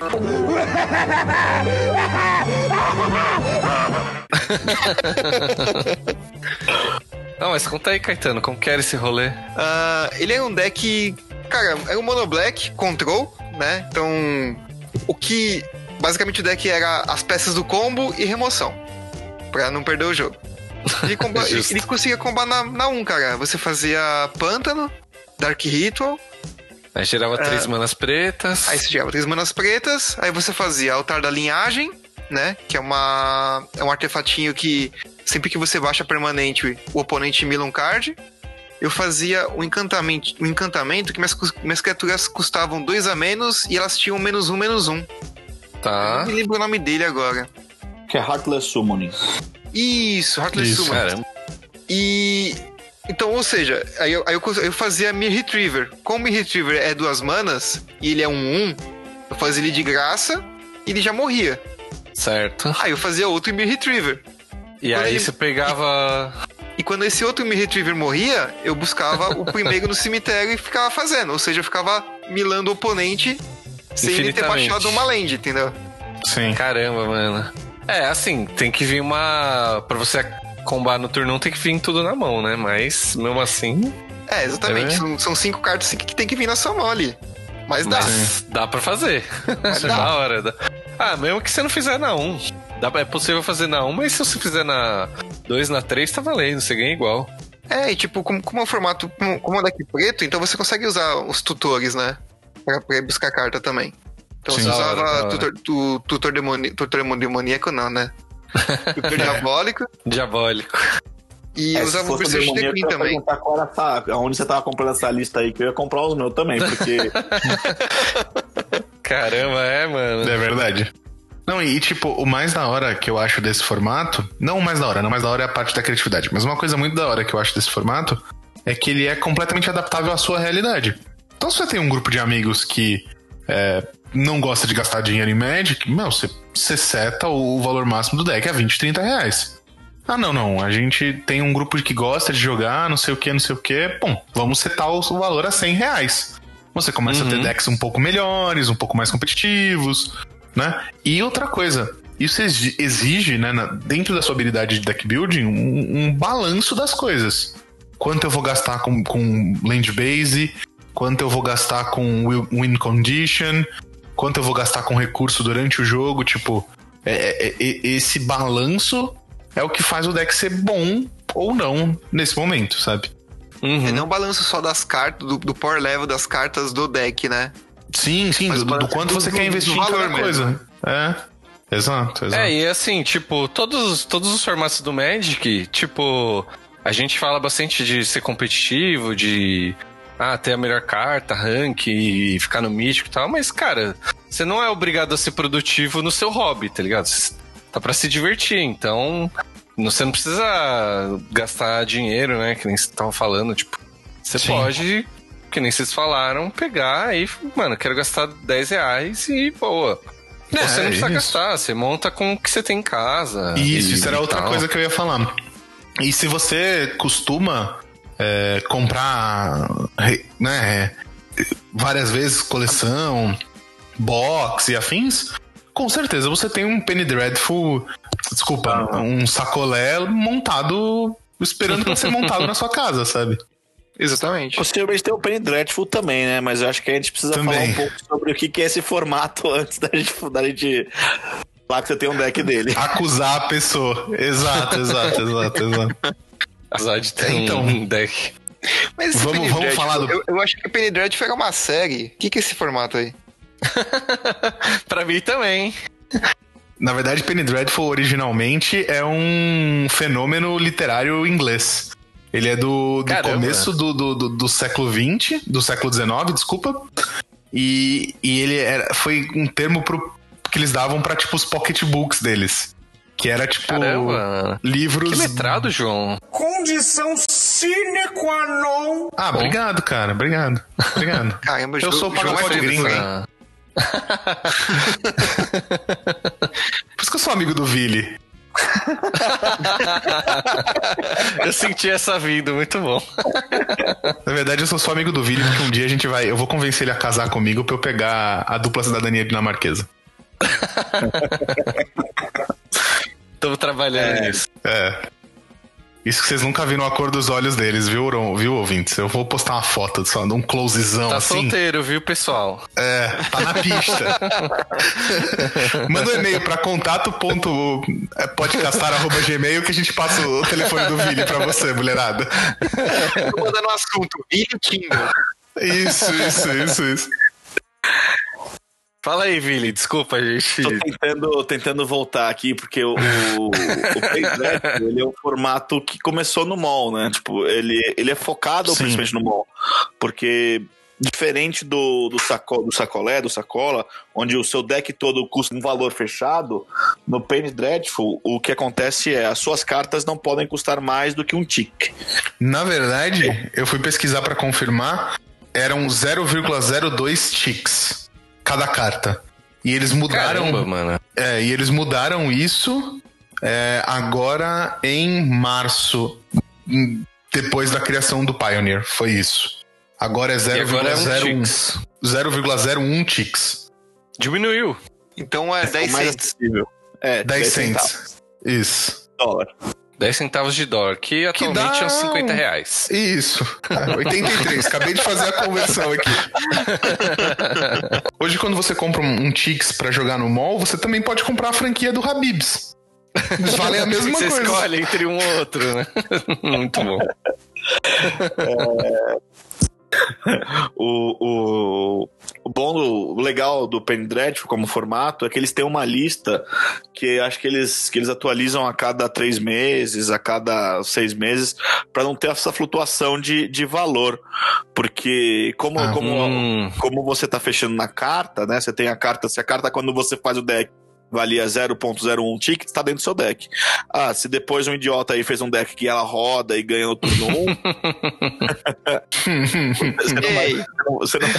Não, mas conta aí, Caetano, como que era esse rolê? Ah, ele é um deck. Cara, é um mono black, control, né? Então, o que. Basicamente o deck era as peças do combo e remoção. Pra não perder o jogo. Ele, comba, ele, conseguia combar na, na 1, cara. Você fazia Pântano, Dark Ritual, Aí gerava três manas pretas. aí você tirava três manas pretas, aí você fazia Altar da Linhagem, né? Que é uma. É um artefatinho que sempre que você baixa permanente, o oponente mila um card. Eu fazia um encantamento, um encantamento que minhas, minhas criaturas custavam dois a menos e elas tinham menos um, menos um. Tá. Não me lembro o nome dele agora. Que é Heartless Summoning. Isso, Heartless Isso, Summon. Caramba. E. Então, ou seja, aí eu, aí eu, eu fazia Mir Retriever. Como Mir Retriever é duas manas e ele é um 1, eu fazia ele de graça e ele já morria. Certo. Aí eu fazia outro Mir Retriever. E Quando aí ele- você pegava. E quando esse outro me retriever morria, eu buscava o primeiro no cemitério e ficava fazendo. Ou seja, eu ficava milando o oponente sem ele ter baixado uma land, entendeu? Sim. Caramba, mano. É, assim, tem que vir uma. Pra você combar no turno, tem que vir tudo na mão, né? Mas, mesmo assim, É, exatamente. É. São, são cinco cartas que tem que vir na sua mão ali. Mas dá. mas dá pra fazer. Mas dá. da hora. Dá. Ah, mesmo que você não fizer na 1. Dá, é possível fazer na 1, mas se você fizer na 2, na 3, tá valendo, você ganha igual. É, e tipo, como, como é um formato, como, como é um deck preto, então você consegue usar os tutores, né? Pra, pra ir buscar carta também. Então Sim. você usava hora. tutor, tu, tutor, demoni, tutor demoníaco, não, né? Tutor diabólico. Diabólico. E É, usava o demoníaco, The Queen eu ia também. perguntar qual era essa, aonde você tava comprando essa lista aí, que eu ia comprar os meus também, porque Caramba, é, mano. É verdade. Não, e tipo, o mais da hora que eu acho desse formato, não o mais da hora, não o mais da hora é a parte da criatividade, mas uma coisa muito da hora que eu acho desse formato é que ele é completamente adaptável à sua realidade. Então, se você tem um grupo de amigos que é, não gosta de gastar dinheiro em Magic, meu, você, você seta o, valor máximo do deck a 20, 30 reais. Ah, não, não. A gente tem um grupo que gosta de jogar, não sei o que, não sei o que. Bom, vamos setar o, valor a 100 reais. Você começa a ter Uhum. decks um pouco melhores, um pouco mais competitivos, né? E outra coisa, isso exi- exige, né, dentro da sua habilidade de deck building, um, um balanço das coisas. Quanto eu vou gastar com, com land base, quanto eu vou gastar com wi- win condition, quanto eu vou gastar com recurso durante o jogo, tipo, é- é- é- esse balanço é o que faz o deck ser bom ou não nesse momento, sabe? Uhum. É não balanço só das cartas, do, do power level das cartas do deck, né? Sim, sim, Mas do, do balança quanto você do- quer investir em cada mesmo. coisa. É, exato, exato. É, e assim, tipo, todos, todos os formatos do Magic, tipo, a gente fala bastante de ser competitivo, de ah, ter a melhor carta, rank e ficar no mítico e tal, mas, cara, você não é obrigado a ser produtivo no seu hobby, tá ligado? Você tá pra se divertir, então você não precisa gastar dinheiro, né? Que nem vocês estavam falando, tipo, você Sim. pode, que nem vocês falaram, pegar e, mano, quero gastar 10 reais e boa. É, você não precisa isso. gastar, você monta com o que você tem em casa. Isso, isso era outra coisa que eu ia falar. E se você costuma é, comprar né, várias vezes coleção, box e afins, com certeza você tem um Penny Dreadful, desculpa, um sacolé montado, esperando pra ser montado na sua casa, sabe? Exatamente. possivelmente tem o Penny Dreadful também, né? Mas eu acho que a gente precisa Também. falar um pouco sobre o que que é esse formato antes da gente, da gente falar que você tem um deck dele. Acusar a pessoa. Exato, exato, exato, exato. Apesar de ter Então. um deck. Mas Vamos- vamos falar do- eu, eu acho que o Penny Dreadful era uma série. O que, que é esse formato aí? pra mim também. Na verdade, Penny Dreadful originalmente é um fenômeno literário inglês. Ele é do, do começo do, do, do, do século XX, do século XIX, desculpa. E, e ele era, foi um termo pro, que eles davam pra, tipo, os pocketbooks deles. Que era, tipo, Caramba. livros... Que letrado, João. Condição sine qua non. Ah, obrigado, cara. Obrigado. Obrigado. Caramba, Eu sou João pacote é gringo, hein? Por isso que eu sou amigo do Vili. Eu senti essa vida, muito bom. Na verdade, eu sou só amigo do Vili, porque um dia a gente vai. Eu vou convencer ele a casar comigo pra eu pegar a dupla cidadania dinamarquesa. Estamos trabalhando nisso. É. Isso que vocês nunca viram a cor dos olhos deles, viu, viu, ouvintes? Eu vou postar uma foto só, um closezão Tá assim. solteiro, viu, pessoal? É, tá na pista. Manda um e-mail pra contato.podcastar.gmail que a gente passa o telefone do Vili pra você, mulherada. Tô mandando um assunto. Billy Kindle. Isso, isso, isso, isso. Fala aí, Vili, desculpa, gente. Tô tentando, tentando voltar aqui, porque o, o, o Dreadful, ele é um formato que começou no mall, né? Tipo, ele, ele é focado Sim. principalmente no mall. Porque diferente do, do, saco, do sacolé, do sacola, onde o seu deck todo custa um valor fechado, no Penny Dreadful, o que acontece é as suas cartas não podem custar mais do que um tick. Na verdade, eu fui pesquisar pra confirmar, eram 0,02 ticks cada carta. E eles mudaram, Caramba, mano. é, e eles mudaram isso é, agora em março depois da criação do Pioneer. Foi isso. Agora é E agora é um 0,01 Tix. 0,01 ticks. Diminuiu. Então é 10 mais cents. É, 10 centavos cents. Isso. dólar. 10 centavos de dólar, que atualmente dá é uns 50 um- reais. Isso. É, 83. Acabei de fazer a conversão aqui. Hoje, quando você compra um, Tix pra jogar no mall, você também pode comprar a franquia do Habibs. Eles valem a mesma Você coisa. escolhe entre um ou outro, né? Muito bom. O, o, o bom, o legal do Dreadful como formato é que eles têm uma lista que acho que eles, que eles atualizam a cada três meses, a cada seis meses, para não ter essa flutuação de, de valor. Porque como, Ah, como, Hum, como você tá fechando na carta, né? Você tem a carta, se a carta quando você faz o deck valia 0.01 tickets, tá dentro do seu deck. Ah, se depois um idiota aí fez um deck que ela roda e ganha no turno 1, você não vai, você não,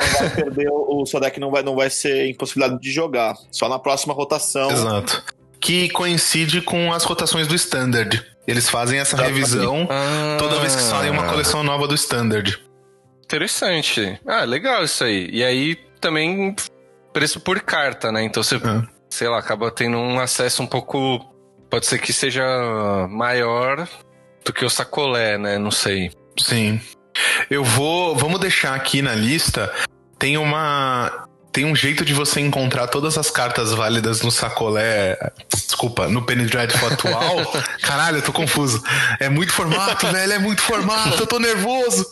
não vai perder o, o seu deck não vai, não vai ser impossibilidade de jogar. Só na próxima rotação. Exato. Que coincide com as rotações do Standard. Eles fazem essa revisão ah, toda vez que sai uma coleção nova do Standard. Interessante. Ah, legal isso aí. E aí também preço por carta, né? Então você, É. sei lá, acaba tendo um acesso um pouco. Pode ser que seja maior do que o sacolé, né? Não sei. Sim. Eu vou. Vamos deixar aqui na lista. Tem uma. Tem um jeito de você encontrar todas as cartas válidas no sacolé. Desculpa, no Penny Dreadful atual. Caralho, eu tô confuso. É muito formato, velho. É muito formato. Eu tô nervoso.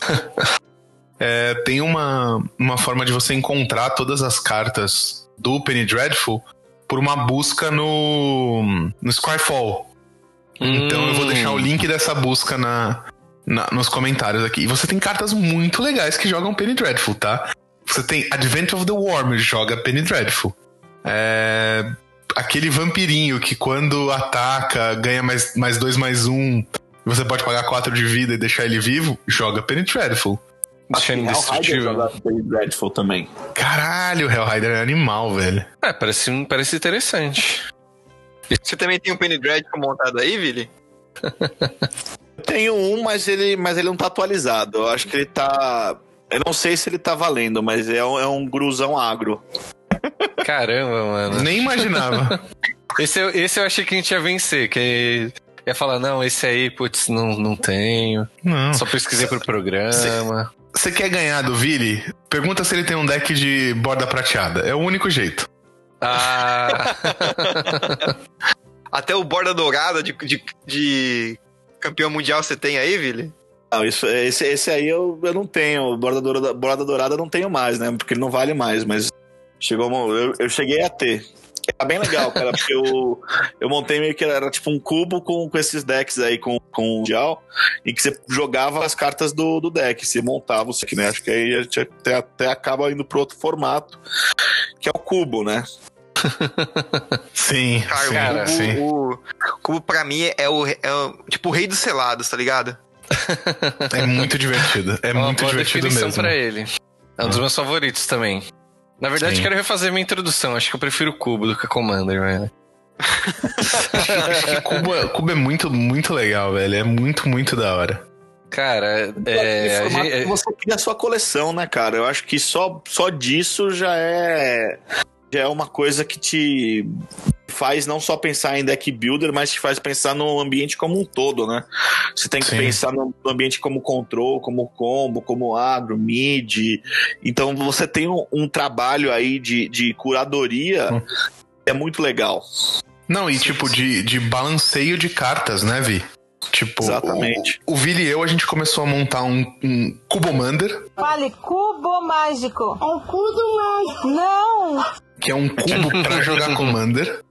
É, tem uma, uma forma de você encontrar todas as cartas do Penny Dreadful por uma busca no, no Scryfall. Então eu vou deixar o link dessa busca na, na- nos comentários aqui. E você tem cartas muito legais que jogam Penny Dreadful, tá? Você tem Advent of the Worm, joga Penny Dreadful. É, aquele vampirinho que quando ataca ganha mais, mais dois, mais um. Você pode pagar quatro de vida e deixar ele vivo, joga Penny Dreadful. Hellrider destrutivo. Dreadful também. Caralho, o Hellrider é animal, velho. É, parece, parece interessante. você também tem um Penny Dreadful montado aí, Vili? Eu tenho um, mas ele, mas ele não tá atualizado. Eu acho que ele tá. Eu não sei se ele tá valendo, mas é um, é um gruzão agro. Caramba, mano. Nem imaginava. Esse, eu- esse eu achei que a gente ia vencer, que ia falar, não, esse aí, putz, não, não tenho. Não. Só pesquisei pro programa. Você quer ganhar do Vili? Pergunta se ele tem um deck de borda prateada. É o único jeito. Ah, Até o borda dourada de, de, de campeão mundial você tem aí, Vili? Não, isso, esse, esse aí eu, eu não tenho. Borda dourada, borda dourada eu não tenho mais, né? Porque ele não vale mais, mas chegou eu, eu cheguei a ter. Tá bem legal, cara, porque eu, eu montei meio que era tipo um cubo com, com esses decks aí, com, com o Mundial, e que você jogava as cartas do, do deck, você montava o deck, né? Acho que aí a gente até, até acaba indo pro outro formato, que é o cubo, né? Sim, Cara, sim, cara, o, cubo, sim. o, o cubo pra mim é o, é o tipo o rei dos selados, tá ligado? É muito divertido. É uma muito boa divertido mesmo. pra ele. É um dos meus favoritos também. Na verdade, Sim. quero refazer minha introdução. Acho que eu prefiro o Cubo do que a Commander, velho. Acho que Cubo, é- Cubo é muito, muito legal, velho. É muito, muito da hora. Cara, é. a formato gente- você cria a sua coleção, né, cara? Eu acho que só, só disso já é já é uma coisa que te faz não só pensar em deck builder, mas te faz pensar no ambiente como um todo, né? Você tem que Sim. pensar no ambiente como control, como combo, como agro, mid. Então você tem um, um trabalho aí de, de curadoria Hum. é muito legal. Não, e tipo, de, de balanceio de cartas, né, Vi? Tipo, Exatamente. O, o Vili e eu, a gente começou a montar um, um Cubomander, Fale cubo mágico. É tudo mágico. Não! Que é um cubo pra jogar Commander.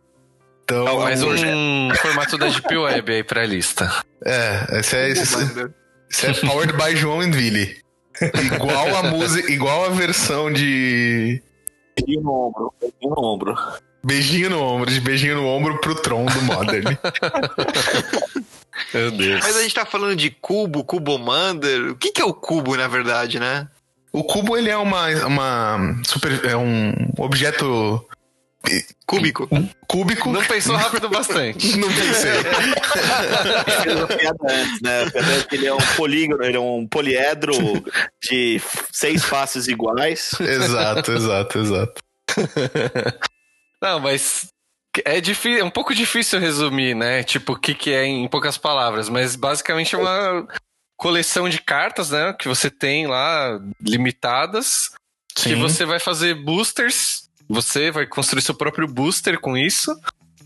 Então, Mais um formato da Deep Web aí pra lista. é, esse é, esse, esse é Powered by João e Vili. Igual a música, igual a versão de Beijinho no ombro, beijinho no ombro. beijinho no ombro, de beijinho no ombro pro Tron do Modern. Meu Deus. Mas a gente tá falando de cubo, cubomander. O que, que é o cubo, na verdade, né? O cubo ele é uma, uma super, é um objeto Cúbico. Cúbico. Não pensou rápido bastante. Não pensei. antes, né? Ele é um polígono, ele é um poliedro de seis faces iguais. exato, exato, exato. Não, mas é, difícil, é um pouco difícil resumir, né? Tipo, o que, que é em poucas palavras, mas basicamente é uma coleção de cartas, né? Que você tem lá limitadas, que Sim. você vai fazer boosters, você vai construir seu próprio booster com isso,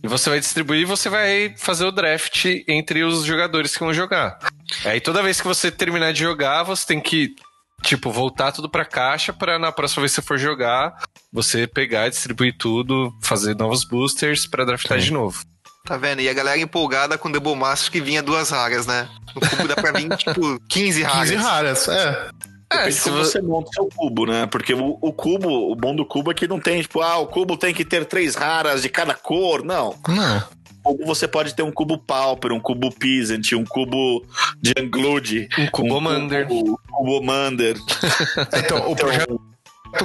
e você vai distribuir e você vai fazer o draft entre os jogadores que vão jogar. Aí toda vez que você terminar de jogar, você tem que, tipo, voltar tudo pra caixa pra na próxima vez que você for jogar, você pegar, distribuir tudo, fazer novos boosters pra draftar Sim. de novo. Tá vendo? E a galera empolgada com o Double Master que vinha duas raras, né? No cubo dá pra vir, tipo, 15 raras. 15 raras, é. É, Depende de se como você... você monta o seu cubo, né? Porque o, o cubo, o bom do cubo é que não tem, tipo, ah, o cubo tem que ter três raras de cada cor. Não. Não. Cubo você pode ter um cubo Pauper, um cubo Peasant, um cubo de Unglued, Um Cubomander. cubo Cubomander. Então, o projeto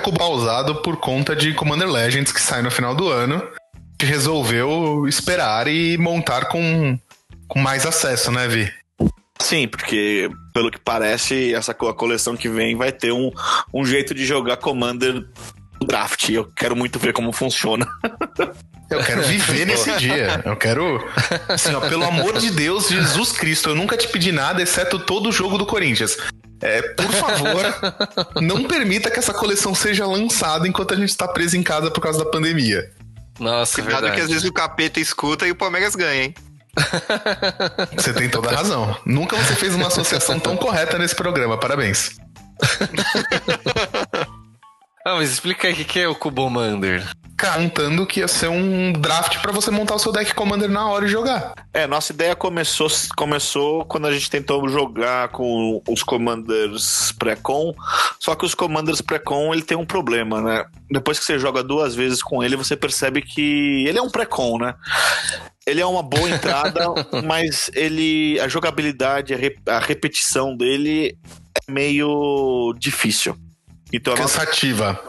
Cubo usado por conta de Commander Legends que sai no final do ano, que resolveu esperar e montar com, com mais acesso, né, Vi? Sim, porque pelo que parece, essa a coleção que vem vai ter um, um jeito de jogar Commander no draft. Eu quero muito ver como funciona. Eu quero viver nesse dia. Eu quero. Assim, ó, pelo amor de Deus, Jesus Cristo, eu nunca te pedi nada, exceto todo o jogo do Corinthians. É, por favor, não permita que essa coleção seja lançada enquanto a gente está preso em casa por causa da pandemia. Nossa, Cuidado verdade. que às vezes o capeta escuta e o Palmeiras ganha, hein? Você tem toda a razão. Nunca você fez uma associação tão correta nesse programa. Parabéns. Ah, mas explica aí o que é o Cubomander. Cantando que ia ser um draft pra você montar o seu deck Commander na hora e jogar. É, nossa ideia começou, começou quando a gente tentou jogar com os Commanders pré-com. Só que os Commanders pré-com ele tem um problema, né? Depois que você joga duas vezes com ele, você percebe que ele é um pré-com, né? Ele é uma boa entrada, mas ele a jogabilidade, a, re- a repetição dele é meio difícil. Então nossa Cansativa.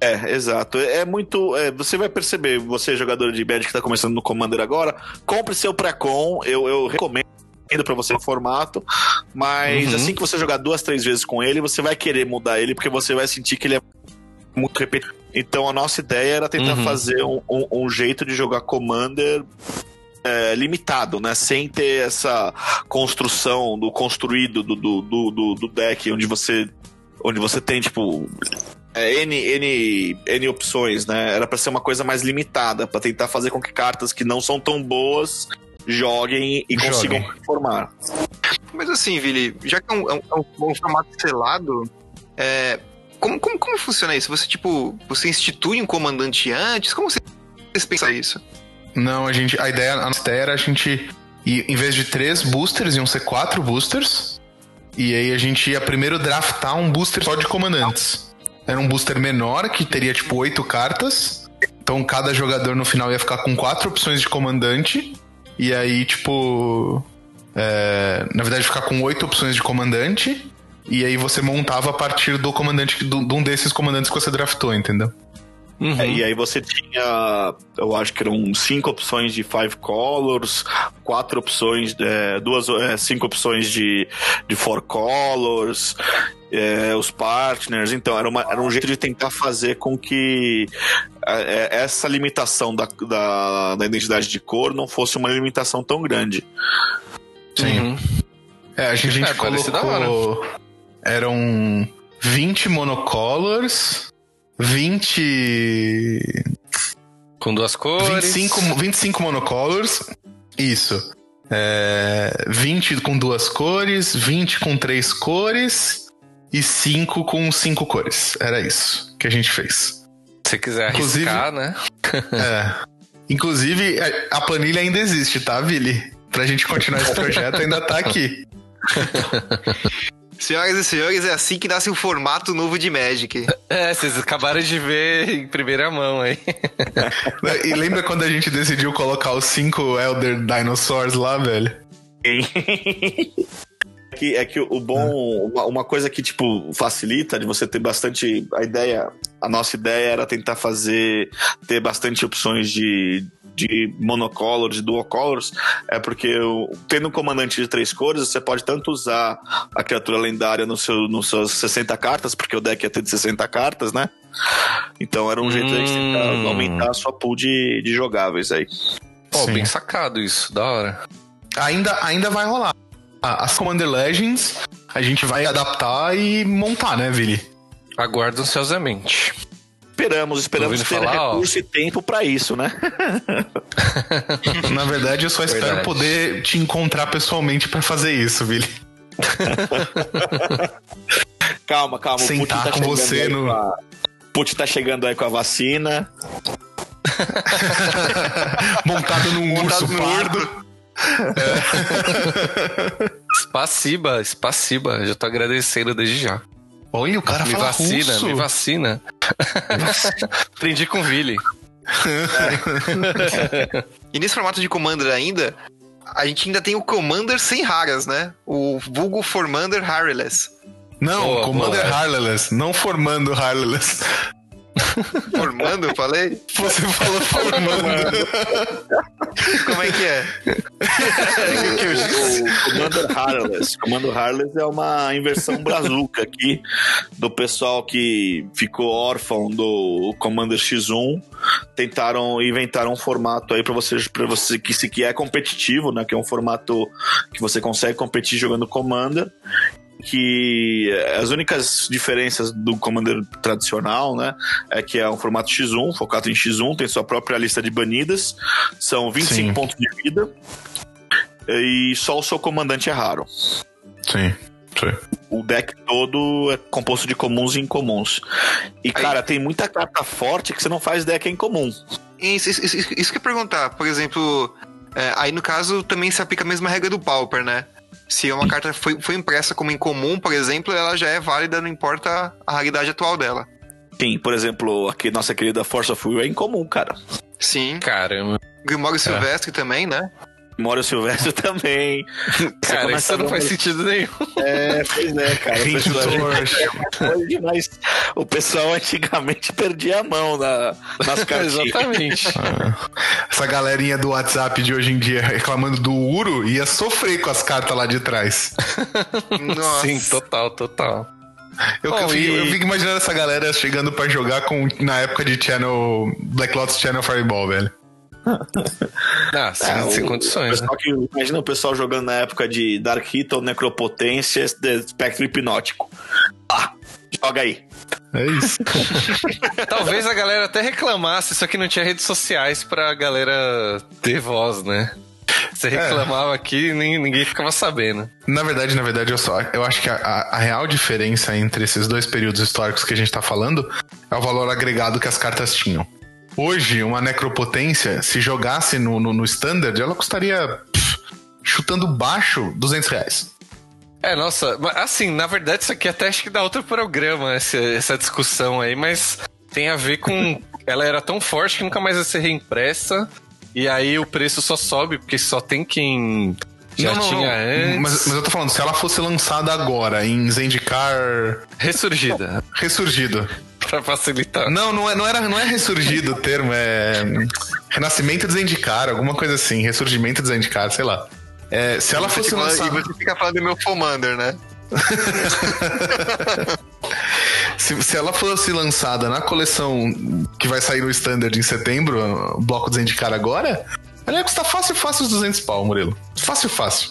é, exato. É muito. é, você vai perceber, você, jogador de Magic que tá começando no Commander agora, compre seu pré-com. Eu, eu recomendo pra você o formato. Mas Uhum. assim que você jogar duas, três vezes com ele, você vai querer mudar ele, porque você vai sentir que ele é muito repetitivo. Então a nossa ideia era tentar Uhum. fazer um, um- um jeito de jogar Commander. é, limitado, né? Sem ter essa construção do construído do, do, do, do- do deck, onde você onde você tem, tipo, é, N, N, N opções, né? Era pra ser uma coisa mais limitada, pra tentar fazer com que cartas que não são tão boas joguem e Joguem. consigam performar. Mas assim, Vili, já que é um, é um- é um- formato selado, é, como, como, como funciona isso? Você, tipo, você institui um comandante antes? Como vocês pensam isso? Não, a gente. A ideia, a nossa ideia era a gente. Em vez de três boosters, iam ser quatro boosters. E aí a gente ia primeiro draftar um booster só de comandantes. Era um booster menor, que teria tipo oito cartas. Então cada jogador no final ia ficar com quatro opções de comandante. E aí, tipo. é, na verdade, ficar com oito opções de comandante. E aí você montava a partir do comandante, de um desses comandantes que você draftou, entendeu? Uhum. É, e aí você tinha, eu acho que eram cinco opções de five colors, quatro opções, é, duas, é, cinco opções de, de four colors, é, os partners. Então era, uma, era um jeito de tentar fazer com que é, essa limitação da, da, da identidade de cor não fosse uma limitação tão grande. Sim. Uhum. É, a gente, a gente É, colocou. Eram 20 monocolors, 20. Com duas cores. 25, 25 monocolors. Isso. É, 20 com duas cores, 20 com três cores e 5 com cinco cores. Era isso que a gente fez. Se quiser Inclusive- arriscar, né? É. Inclusive, a- a planilha ainda existe, tá, Vili? Pra gente continuar esse projeto, ainda tá aqui. Senhoras e senhores, é assim que nasce um formato novo de Magic. É, vocês acabaram de ver em primeira mão aí. E lembra quando a gente decidiu colocar os cinco Elder Dinosaurs lá, velho? que, é que o bom, uma, uma coisa que, tipo, facilita de você ter bastante. A ideia, a nossa ideia era tentar fazer, ter bastante opções de, de monocolors, de dual colors, é porque o- tendo um comandante de três cores, você pode tanto usar a criatura lendária no seu, nos seus 60 cartas, porque o deck ia ter de 60 cartas, né? Então era um jeito de a gente tentar Hum. aumentar a sua pool de, de jogáveis aí. Pô, Sim. bem sacado isso, da hora. Ainda, ainda vai rolar. As Commander Legends a gente vai adaptar e montar, né, Vili? Aguardo ansiosamente. Esperamos, esperamos ter falar, ó. recurso e tempo pra isso, né? Na verdade, eu só espero Verdade. poder te encontrar pessoalmente pra fazer isso, Vili. Calma, calma. o Sentar Putin com chegando você aí no- a- Putin tá chegando aí com a vacina. Montado num Montado urso no pardo. Spaciba, spaciba. Já tô agradecendo desde já. Olha, o cara me fala vacina, russo. me vacina. Aprendi com o Vili. E nesse formato de Commander ainda, a gente ainda tem o Commander sem raras, né? O vulgo Formander Harreless. Não, Boa, Commander boa. Harleless, não formando Harleless. Formando, eu falei? Você falou formando. Como é que é? O Commander Harless. Commander Harless é uma inversão brazuca aqui do pessoal que ficou órfão do Commander X1. Tentaram inventaram um formato aí para você, para você que se que é competitivo, né? Que é um formato que você consegue competir jogando Commander. Que as únicas diferenças do Commander tradicional, né? É que é um formato X1, focado em X1, tem sua própria lista de banidas, são 25 Sim. pontos de vida. E só o seu comandante é raro. Sim, sim. O deck todo é composto de comuns e incomuns. E, cara, tem muita carta forte que você não faz deck em comum. Isso, isso, isso, isso que eu ia perguntar. Por exemplo, é, aí no caso também se aplica a mesma regra do Pauper, né? Se uma carta foi, foi impressa como incomum, por exemplo, ela já é válida, não importa a raridade atual dela. Sim, por exemplo, aqui nossa querida Force of Will é incomum, cara. Sim. Caramba. Grimório Silvestre também, né? Mário Silvestre também. Cara, isso não faz sentido nenhum. É, pois é, cara. O pessoal, hoje, mas o pessoal antigamente perdia a mão na, nas cartinhas. Exatamente. Essa galerinha do WhatsApp de hoje em dia reclamando do Uro ia sofrer com as cartas lá de trás. Nossa. Sim, total, total. Eu, Bom, eu, e- eu fico imaginando essa galera chegando pra jogar com, na época de Channel. Black Lotus Channel Fireball, velho. Ah, sem, É, sem o- condições, o né? pessoal que, imagina o pessoal jogando na época de Dark Hito, Necropotência, Espectro Hipnótico. Ah, joga aí. É isso. Talvez a galera até reclamasse, só que não tinha redes sociais pra galera ter voz, né? Você reclamava aqui e ninguém ficava sabendo. Na verdade, na verdade, eu só. Eu acho que a, a- a real diferença entre esses dois períodos históricos que a gente tá falando é o valor agregado que as cartas tinham. Hoje, uma necropotência, se jogasse no, no, no standard, ela custaria. pff, chutando baixo, 200 reais. É, nossa, assim, na verdade isso aqui até acho que dá outro programa, essa, essa discussão aí, mas tem a ver com. ela era tão forte que nunca mais vai ser reimpressa, e aí o preço só sobe, porque só tem quem já Não, não, tinha não. antes. Mas, mas eu tô falando, se ela fosse lançada agora em Zendikar Ressurgida, ressurgido. pra facilitar. Não, não é, não, era, não é ressurgido o termo, é. Renascimento de Zendikar, alguma coisa assim. Ressurgimento de Zendikar, sei lá. É, se ela fosse lançada. E você fica falando do meu Commander, né? Se, se ela fosse lançada na coleção que vai sair no Standard em setembro, o bloco de Zendikar agora, ela ia custar fácil, fácil os 200 pau, Murilo. Fácil, fácil.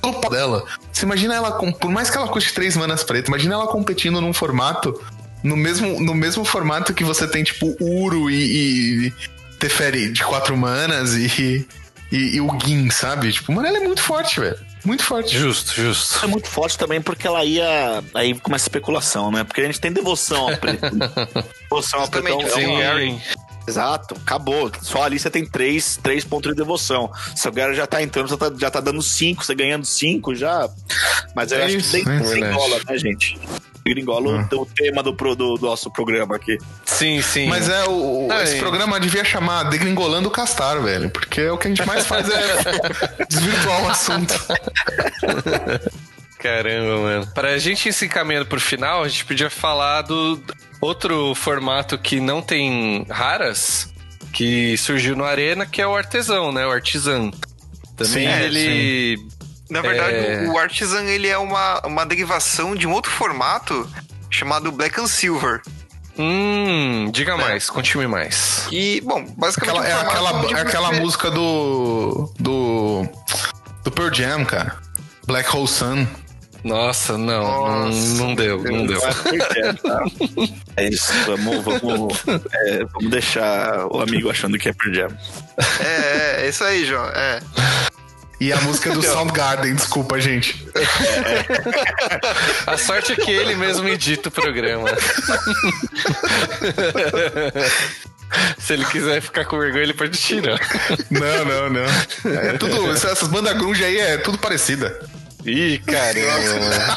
Pelo pau dela. Você imagina ela, com- por mais que ela custe 3 manas pretas, imagina ela competindo num formato, no mesmo, no mesmo formato que você tem, tipo, Uro e, e Teferi de 4 manas e, e, e o Gin, sabe? Tipo, mano, ela é muito forte, velho. Muito forte. Justo, justo. É muito forte também porque ela ia. Aí começa a especulação, né? Porque a gente tem devoção ao preto. devoção ao preto é um- é um. Exato, acabou. Só ali você tem três, três pontos de devoção. Se o Gary já tá entrando, já tá, já tá dando cinco, você ganhando cinco já. Mas eu É acho isso, que é verdade. gringola, né, gente? Gringola o- o tema do, pro- do, do nosso programa aqui. Sim, sim. Mas é o, Não, esse e- programa devia chamar Degringolando o Castar, velho. Porque o que a gente mais faz é desvirtuar o assunto. Caramba, mano. Pra gente ir se encaminhando pro final, a gente podia falar do outro formato que não tem raras, que surgiu no Arena, que é o artesão, né? O artisan. Também Sim, é, ele. Na verdade, É. o Artisan ele é uma, uma derivação de um outro formato chamado Black and Silver. Hum, diga mais, continue mais. E, bom, basicamente Aquela, um é aquela, é aquela você- música do. do. do Pearl Jam, cara. Black Hole Sun. Nossa, não, não, Nossa, não deu, não deu. É isso, vamos, vamos, é, vamos deixar o amigo achando que é Pearl Jam. É, é, é isso aí, João. É. E a música do Soundgarden, desculpa, gente. A sorte é que ele mesmo edita o programa. Se ele quiser ficar com vergonha, ele pode tirar. Não, não, não. É tudo, essas bandas grunge aí é tudo parecida. Ih, caramba.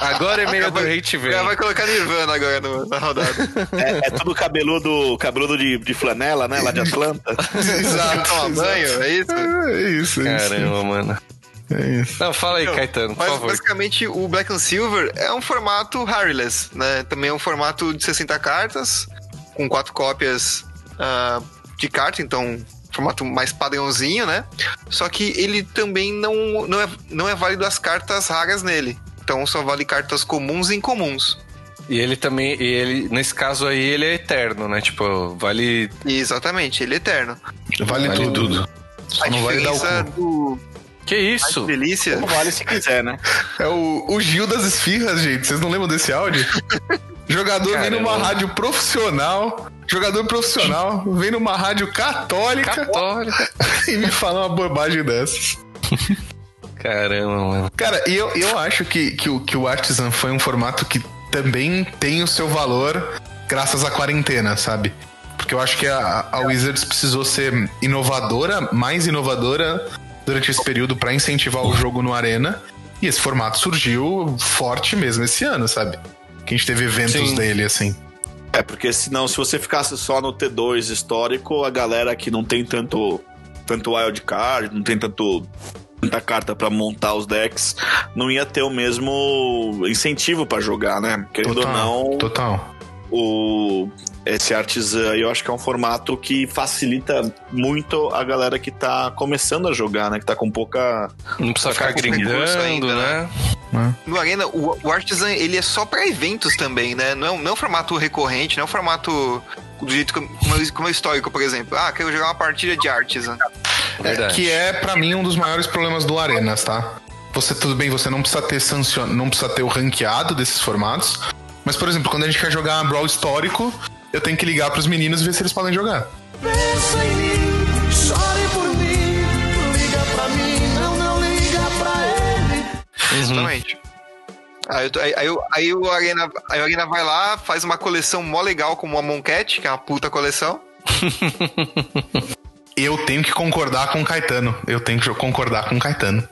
Agora é meio do hate velho. vai colocar Nirvana agora no- na rodada. É, é tudo cabeludo, cabeludo de, de flanela, né? Lá de Atlanta. Exato. Toma banho, é isso? É isso, é isso. Caramba, mano. É isso. Não, fala aí, Não, Caetano, por Mas favor. basicamente o Black and Silver é um formato Harryless, né? Também é um formato de 60 cartas, com quatro cópias ah, de carta, então formato mais padrãozinho, né? Só que ele também não, não, é, não é válido as cartas raras nele. Então só vale cartas comuns e incomuns. E ele também, e ele, nesse caso aí, ele é eterno, né? Tipo, vale. Exatamente, ele é eterno. Vale, Vale tudo. tudo. Só a não vale dar o diferença cu. do Que isso? delícia. Não vale se quiser, né? É o, o Gil das Esfirras, gente. Vocês não lembram desse áudio? Jogador vem numa rádio profissional. Jogador profissional vem numa rádio católica Católica. e me fala uma bobagem dessas. Caramba, mano. Cara, e eu, eu acho que, que, o, que o Artisan foi um formato que também tem o seu valor graças à quarentena, sabe? Porque eu acho que a, a Wizards precisou ser inovadora, mais inovadora durante esse período pra incentivar o jogo no Arena. E esse formato surgiu forte mesmo esse ano, sabe? Que a gente teve eventos Sim. dele, assim. É, porque senão, se você ficasse só no T2 histórico, a galera que não tem tanto, tanto wild card, não tem tanto tanta carta pra montar os decks, não ia ter o mesmo incentivo pra jogar, né? Querendo ou não, Total. O esse artisan eu acho que é um formato que facilita muito a galera que tá começando a jogar, né? Que tá com pouca. Não precisa ficar grindando, ainda, né? No Arena, o, o Artisan, ele é só pra eventos também, né? Não é, um- não é um formato recorrente, não é um formato do jeito como, como é- é histórico, por exemplo. Ah, quero jogar uma partida de Artisan. Verdade. Que é, pra mim, um dos maiores problemas do Arenas, tá? Você, tudo bem, você não precisa ter sancion... não precisa ter o ranqueado desses formatos. Mas, por exemplo, quando a gente quer jogar Brawl histórico, eu tenho que ligar pros meninos e ver se eles podem jogar. Pensa em mim, chore por mim, liga pra mim, não, não liga pra ele. Exatamente. Aí, aí, aí, o- aí o Arena, aí o Arena vai lá, faz uma coleção mó legal como a Moncat, que é uma puta coleção. Eu tenho que concordar com o Caetano. Eu tenho que concordar com o Caetano.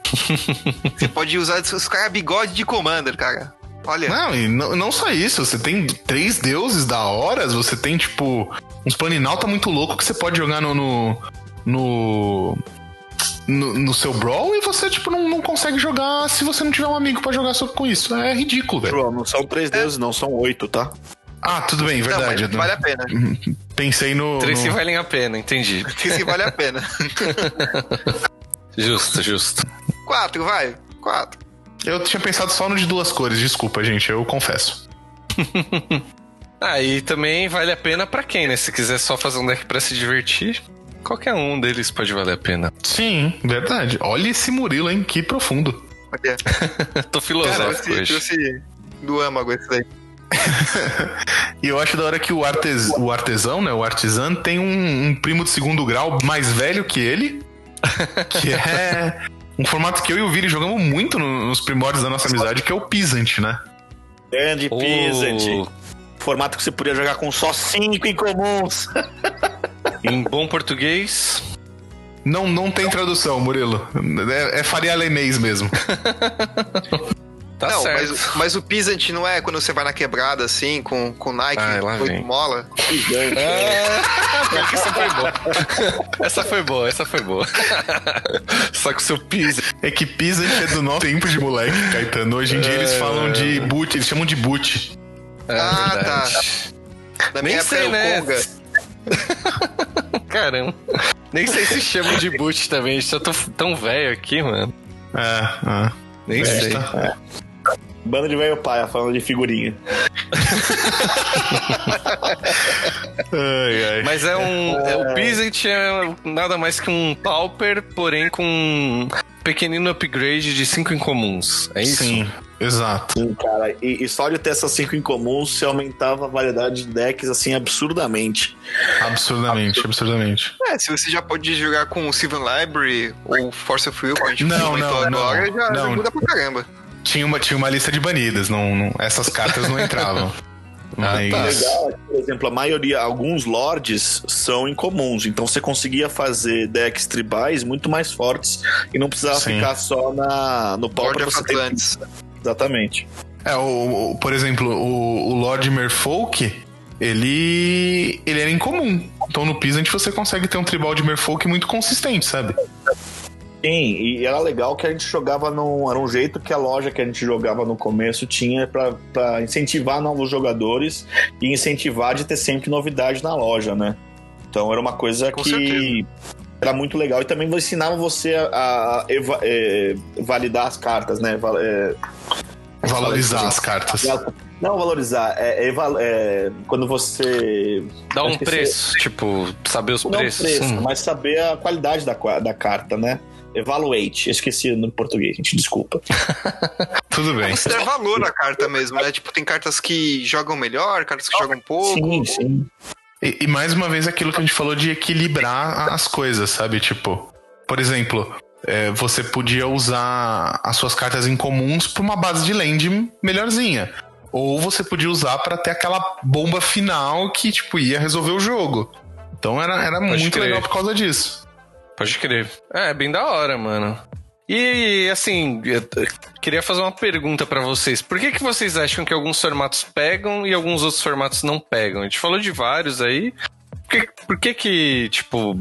Você pode usar os caras bigode de Commander, cara. Olha. Não, e não, não só isso. Você tem três deuses da horas, você tem, tipo, uns planinauta muito louco que você pode jogar no. no. no, no- no seu Brawl e você, tipo, não, não consegue jogar se você não tiver um amigo pra jogar só com isso. É ridículo, velho. Não são três deuses, não, são oito, tá? Ah, tudo bem, Não, verdade. mas vale a pena. Pensei no. Três que no... valem a pena, entendi. Isso que vale a pena. Justo, justo. Quatro, vai. Quatro. Eu tinha pensado só no de duas cores, desculpa, gente, eu confesso. Ah, e também vale a pena pra quem, né? Se quiser só fazer um deck pra se divertir, qualquer um deles pode valer a pena. Sim, verdade. Olha esse Murilo, hein? Que profundo. Olha. Tô filosófico trouxe, hoje. trouxe do âmago esse daí. E eu acho da hora que o, artes, o artesão, né? O artisan tem um, um primo de segundo grau mais velho que ele. Que é um formato que eu e o Vini jogamos muito no- nos primórdios da nossa amizade, que é o Peasant, né? Grande Oh. Peasant. Formato que você podia jogar com só cinco incomuns. Em bom português, Não, não tem tradução, Murilo. É, é Faria Lenês mesmo. Tá não, certo. Mas, mas o Pisant não é quando você vai na quebrada assim, com, com Nike, Ai, lá oito vem. mola? É, pior que essa foi boa. Essa foi boa, essa foi boa. Só que o seu pisa. É que Pisa é do nosso tempo de moleque, Caetano. Hoje em dia eles falam de boot, eles chamam de boot. É Ah, verdade. Na Nem sei, né? Conga. Caramba. Nem sei se chama de boot também. Já tô tão velho aqui, mano. É, é. Nem sei. Banda de velho paia falando de figurinha. Ai, ai. Mas é um. É, o Peasant é nada mais que um Pauper, porém com um pequenino upgrade de 5 incomuns. É isso? Sim, exato. Sim, cara. E, e só de ter essas cinco em comum, você aumentava a variedade de decks assim absurdamente. Absurdamente, absurdamente. É, se você já pode jogar com o Sylvan Library ou Force of Will, como a gente Não, comentou não, agora, não, já, já não. muda pra caramba. Tinha uma, tinha uma lista de banidas, não, não- essas cartas não entravam. Mas. tá. Legal, é que, por exemplo, a maioria, alguns lords são incomuns, então você conseguia fazer decks tribais muito mais fortes e não precisava Sim. ficar só na, no pau Lord pra você ter. Exatamente. É, o, o- por exemplo, o, o Lord Merfolk, ele. ele era incomum. Então no Pisant você consegue ter um tribal de Merfolk muito consistente, sabe? Sim, e era legal que a gente jogava num. Era um jeito que a loja que a gente jogava no começo tinha pra, pra incentivar novos jogadores e incentivar de ter sempre novidade na loja, né? Então era uma coisa Com que certeza. era muito legal e também ensinava você a, a eva- é, validar as cartas, né? Val- é, Valorizar as cartas. Não valorizar, é, eva- é, quando você. Dá um preço, tipo, saber os Não preços. preço, Hum. mas saber a qualidade da, da carta, né? Evaluate, eu esqueci no português, gente, desculpa. Tudo bem. Você dá valor à carta mesmo, né? Tipo, tem cartas que jogam melhor, cartas que jogam pouco. Sim, sim. E, e mais uma vez aquilo que a gente falou de equilibrar as coisas, sabe? Tipo, por exemplo, é, você podia usar as suas cartas incomuns pra uma base de land melhorzinha. Ou você podia usar pra ter aquela bomba final que, tipo, ia resolver o jogo. Então era, era muito crer. legal por causa disso. Pode crer. É, bem da hora, mano. E assim, queria fazer uma pergunta pra vocês. Por que, que vocês acham que alguns formatos pegam e alguns outros formatos não pegam? A gente falou de vários aí. Por que, por que que, tipo,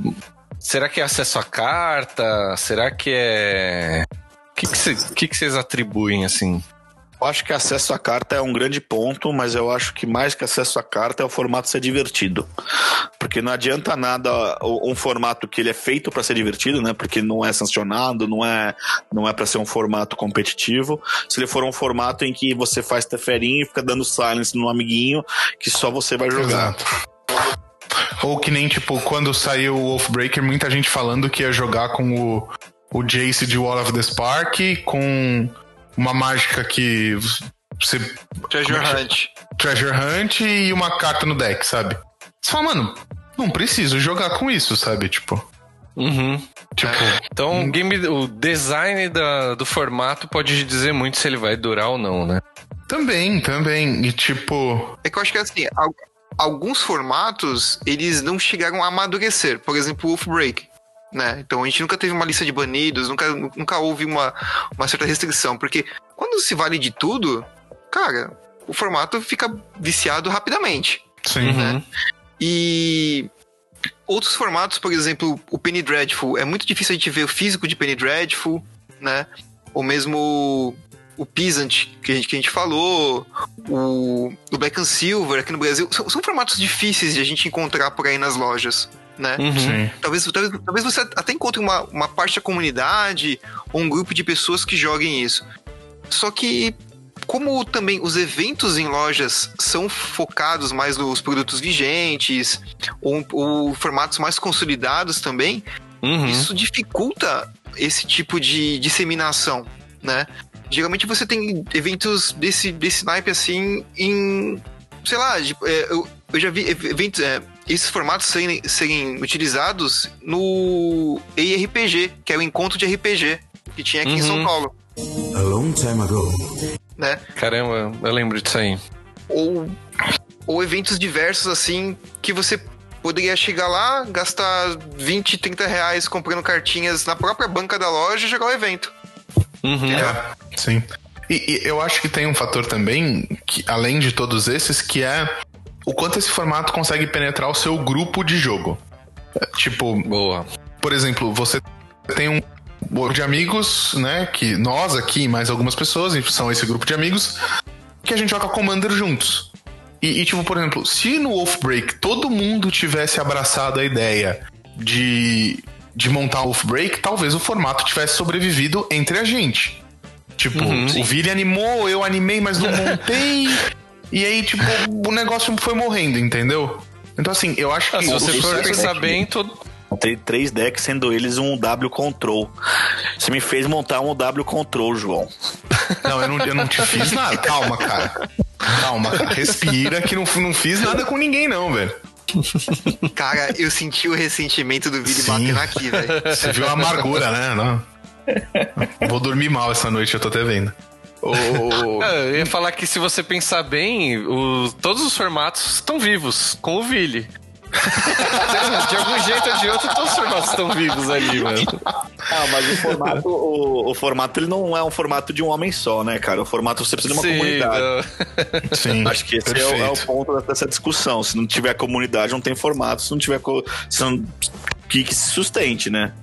será que é acesso à carta? Será que é. O que, que vocês atribuem, assim? Eu acho que acesso à carta é um grande ponto, mas eu acho que mais que acesso à carta é o formato ser divertido. Porque não adianta nada um formato que ele é feito para ser divertido, né? Porque não é sancionado, não é não é para ser um formato competitivo. Se ele for um formato em que você faz teferinho e fica dando silence no amiguinho que só você vai jogar. Exato. Ou que nem, tipo, quando saiu o Wolfbreaker, muita gente falando que ia jogar com o, o Jace de Wall of the Spark, com uma mágica que você. Treasure é Hunt. Treasure Hunt e uma carta no deck, sabe? Você fala, mano, não preciso jogar com isso, sabe? Tipo. Uhum. Tipo. Então, o, game, o design da- do formato pode dizer muito se ele vai durar ou não, né? Também, também. E tipo. É que eu acho que assim, al- alguns formatos, eles não chegaram a amadurecer. Por exemplo, o Wolf Break. Né? Então a gente nunca teve uma lista de banidos, nunca, nunca houve uma, uma certa restrição. Porque quando se vale de tudo, cara, o formato fica viciado rapidamente. Sim. Uhum. E outros formatos, por exemplo, o Penny Dreadful, é muito difícil a gente ver o físico de Penny Dreadful, né? Ou mesmo o Peasant, que a gente, que a gente falou, o, o Black and Silver aqui no Brasil. São, são formatos difíceis de a gente encontrar por aí nas lojas, né? Uhum. Talvez, talvez, talvez você até encontre uma, uma parte da comunidade ou um grupo de pessoas que joguem isso. Só que, como também os eventos em lojas são focados mais nos produtos vigentes ou, ou formatos mais consolidados também, Uhum. isso dificulta esse tipo de disseminação, né? Geralmente você tem eventos desse, desse naipe assim em. Sei lá, de- é, eu, eu já vi eventos. é, esses formatos serem, serem utilizados no EIRPG, que é o encontro de RPG, que tinha aqui em São Uhum. Paulo, A long time ago. né? Caramba, eu lembro disso aí. ou, ou eventos diversos assim que você poderia chegar lá, gastar 20, 30 reais comprando cartinhas na própria banca da loja e jogar o evento. Uhum. É, sim. E, e eu acho que tem um fator também, que, além de todos esses, que é o quanto esse formato consegue penetrar o seu grupo de jogo. É, Tipo, Boa. por exemplo, você tem um grupo de amigos, né? Que nós aqui mais algumas pessoas são esse grupo de amigos que a gente joga Commander juntos. E, e, tipo, por exemplo, se no Wolfbreak todo mundo tivesse abraçado a ideia de, de montar o Wolfbreak, talvez o formato tivesse sobrevivido entre a gente. Tipo, Uhum, o Vili animou, eu animei, mas não montei. e aí, tipo, o negócio foi morrendo, entendeu? Então, assim, eu acho que. Ah, se você for pensar bem, todo... Montei três decks, sendo eles um W Control. Você me fez montar um W Control, João. Não, eu não, eu não te fiz nada. Calma, cara. Calma, cara. Respira que não, não fiz nada com ninguém, não, velho. Cara, eu senti o ressentimento do Sim. batendo aqui, velho. Você viu a amargura, né? Não. Vou dormir mal essa noite, eu tô até vendo. O- Ah, eu ia falar que se você pensar bem, o- todos os formatos estão vivos, com o Vili. de algum jeito ou de outro, todos os formatos estão vivos ali, mano. Ah, mas o formato, o, o formato ele não é um formato de um homem só, né, cara? O formato você precisa de uma Sim, comunidade. não. Sim, Acho que esse é o, é o ponto dessa discussão. Se não tiver comunidade, não tem formato. Se não tiver. Co... Se não... Que, que se sustente, né?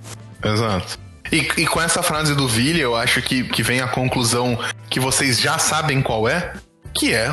Exato. E, e com essa frase do Vili, eu acho que, que vem a conclusão que vocês já sabem qual é, que é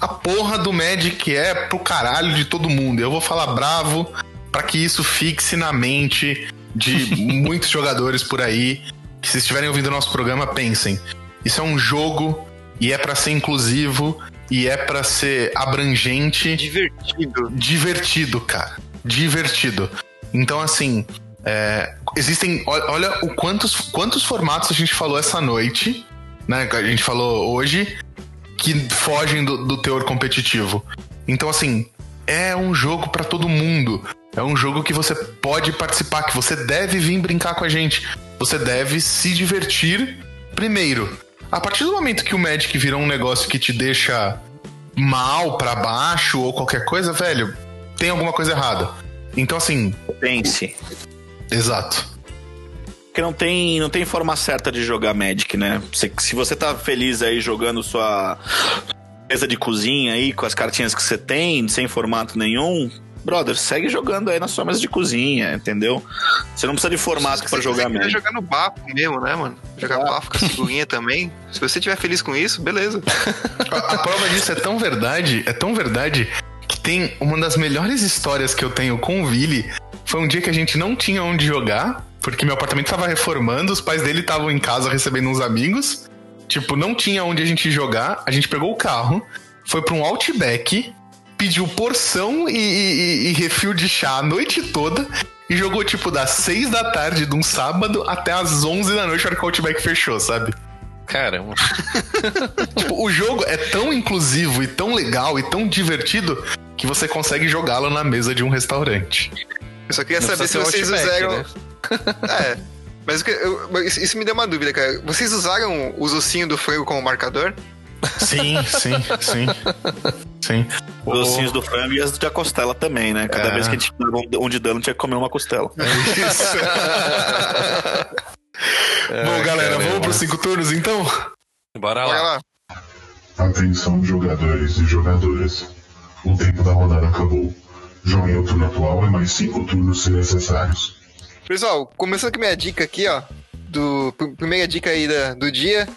a porra do Magic é pro caralho de todo mundo. Eu vou falar bravo pra que isso fixe na mente de muitos jogadores por aí que se estiverem ouvindo o nosso programa, pensem. Isso é um jogo e é pra ser inclusivo e é pra ser abrangente Divertido. divertido, cara. Divertido. Então, assim, é, existem. ol- Olha o quantos, quantos formatos a gente falou essa noite, né? que A gente falou hoje, que fogem do, do teor competitivo. Então, assim, é um jogo pra todo mundo. É um jogo que você pode participar, que você deve vir brincar com a gente. Você deve se divertir primeiro. A partir do momento que o Magic virou um negócio que te deixa mal pra baixo ou qualquer coisa, velho, tem alguma coisa errada. Então, assim, Pense. Exato. Porque não tem, não tem forma certa de jogar Magic, né? Se, se você tá feliz aí jogando sua mesa de cozinha aí com as cartinhas que você tem, sem formato nenhum, brother, segue jogando aí na sua mesa de cozinha, entendeu? Você não precisa de formato você jogar Magic. jogar no bafo mesmo, né, mano? Jogar Exato. bafo com a figurinha também. Se você estiver feliz com isso, beleza. A, a prova disso é tão verdade, é tão verdade, que tem uma das melhores histórias que eu tenho com o Vili. Foi um dia que a gente não tinha onde jogar, porque meu apartamento tava reformando, os pais dele estavam em casa recebendo uns amigos. Tipo, não tinha onde a gente jogar. A gente pegou o carro, foi pra um Outback, pediu porção e, e- e refil de chá a noite toda. E jogou, tipo, das 6 da tarde de um sábado até as 11 da noite, a hora que o Outback fechou, sabe? Caramba. Tipo, o jogo é tão inclusivo e tão legal e tão divertido que você consegue jogá-lo na mesa de um restaurante. Eu só queria Não saber se vocês usaram. Outback, é. Mas eu- isso- me deu uma dúvida, cara. Vocês usaram os ossinhos do frango como marcador? Sim, sim, sim. Sim. Os ossinhos do frango e as da costela também, né? Cada É. vez que a gente dava um- de dano, tinha que comer uma costela. Isso. Bom, galera, caramba. vamos pros cinco turnos então? Bora lá. lá. Atenção, jogadores e jogadoras. O tempo da rodada acabou. Joguem o turno atual e mais cinco turnos se necessários. Pessoal, começando com minha dica aqui, ó. Do, pr- primeira dica aí da- do dia.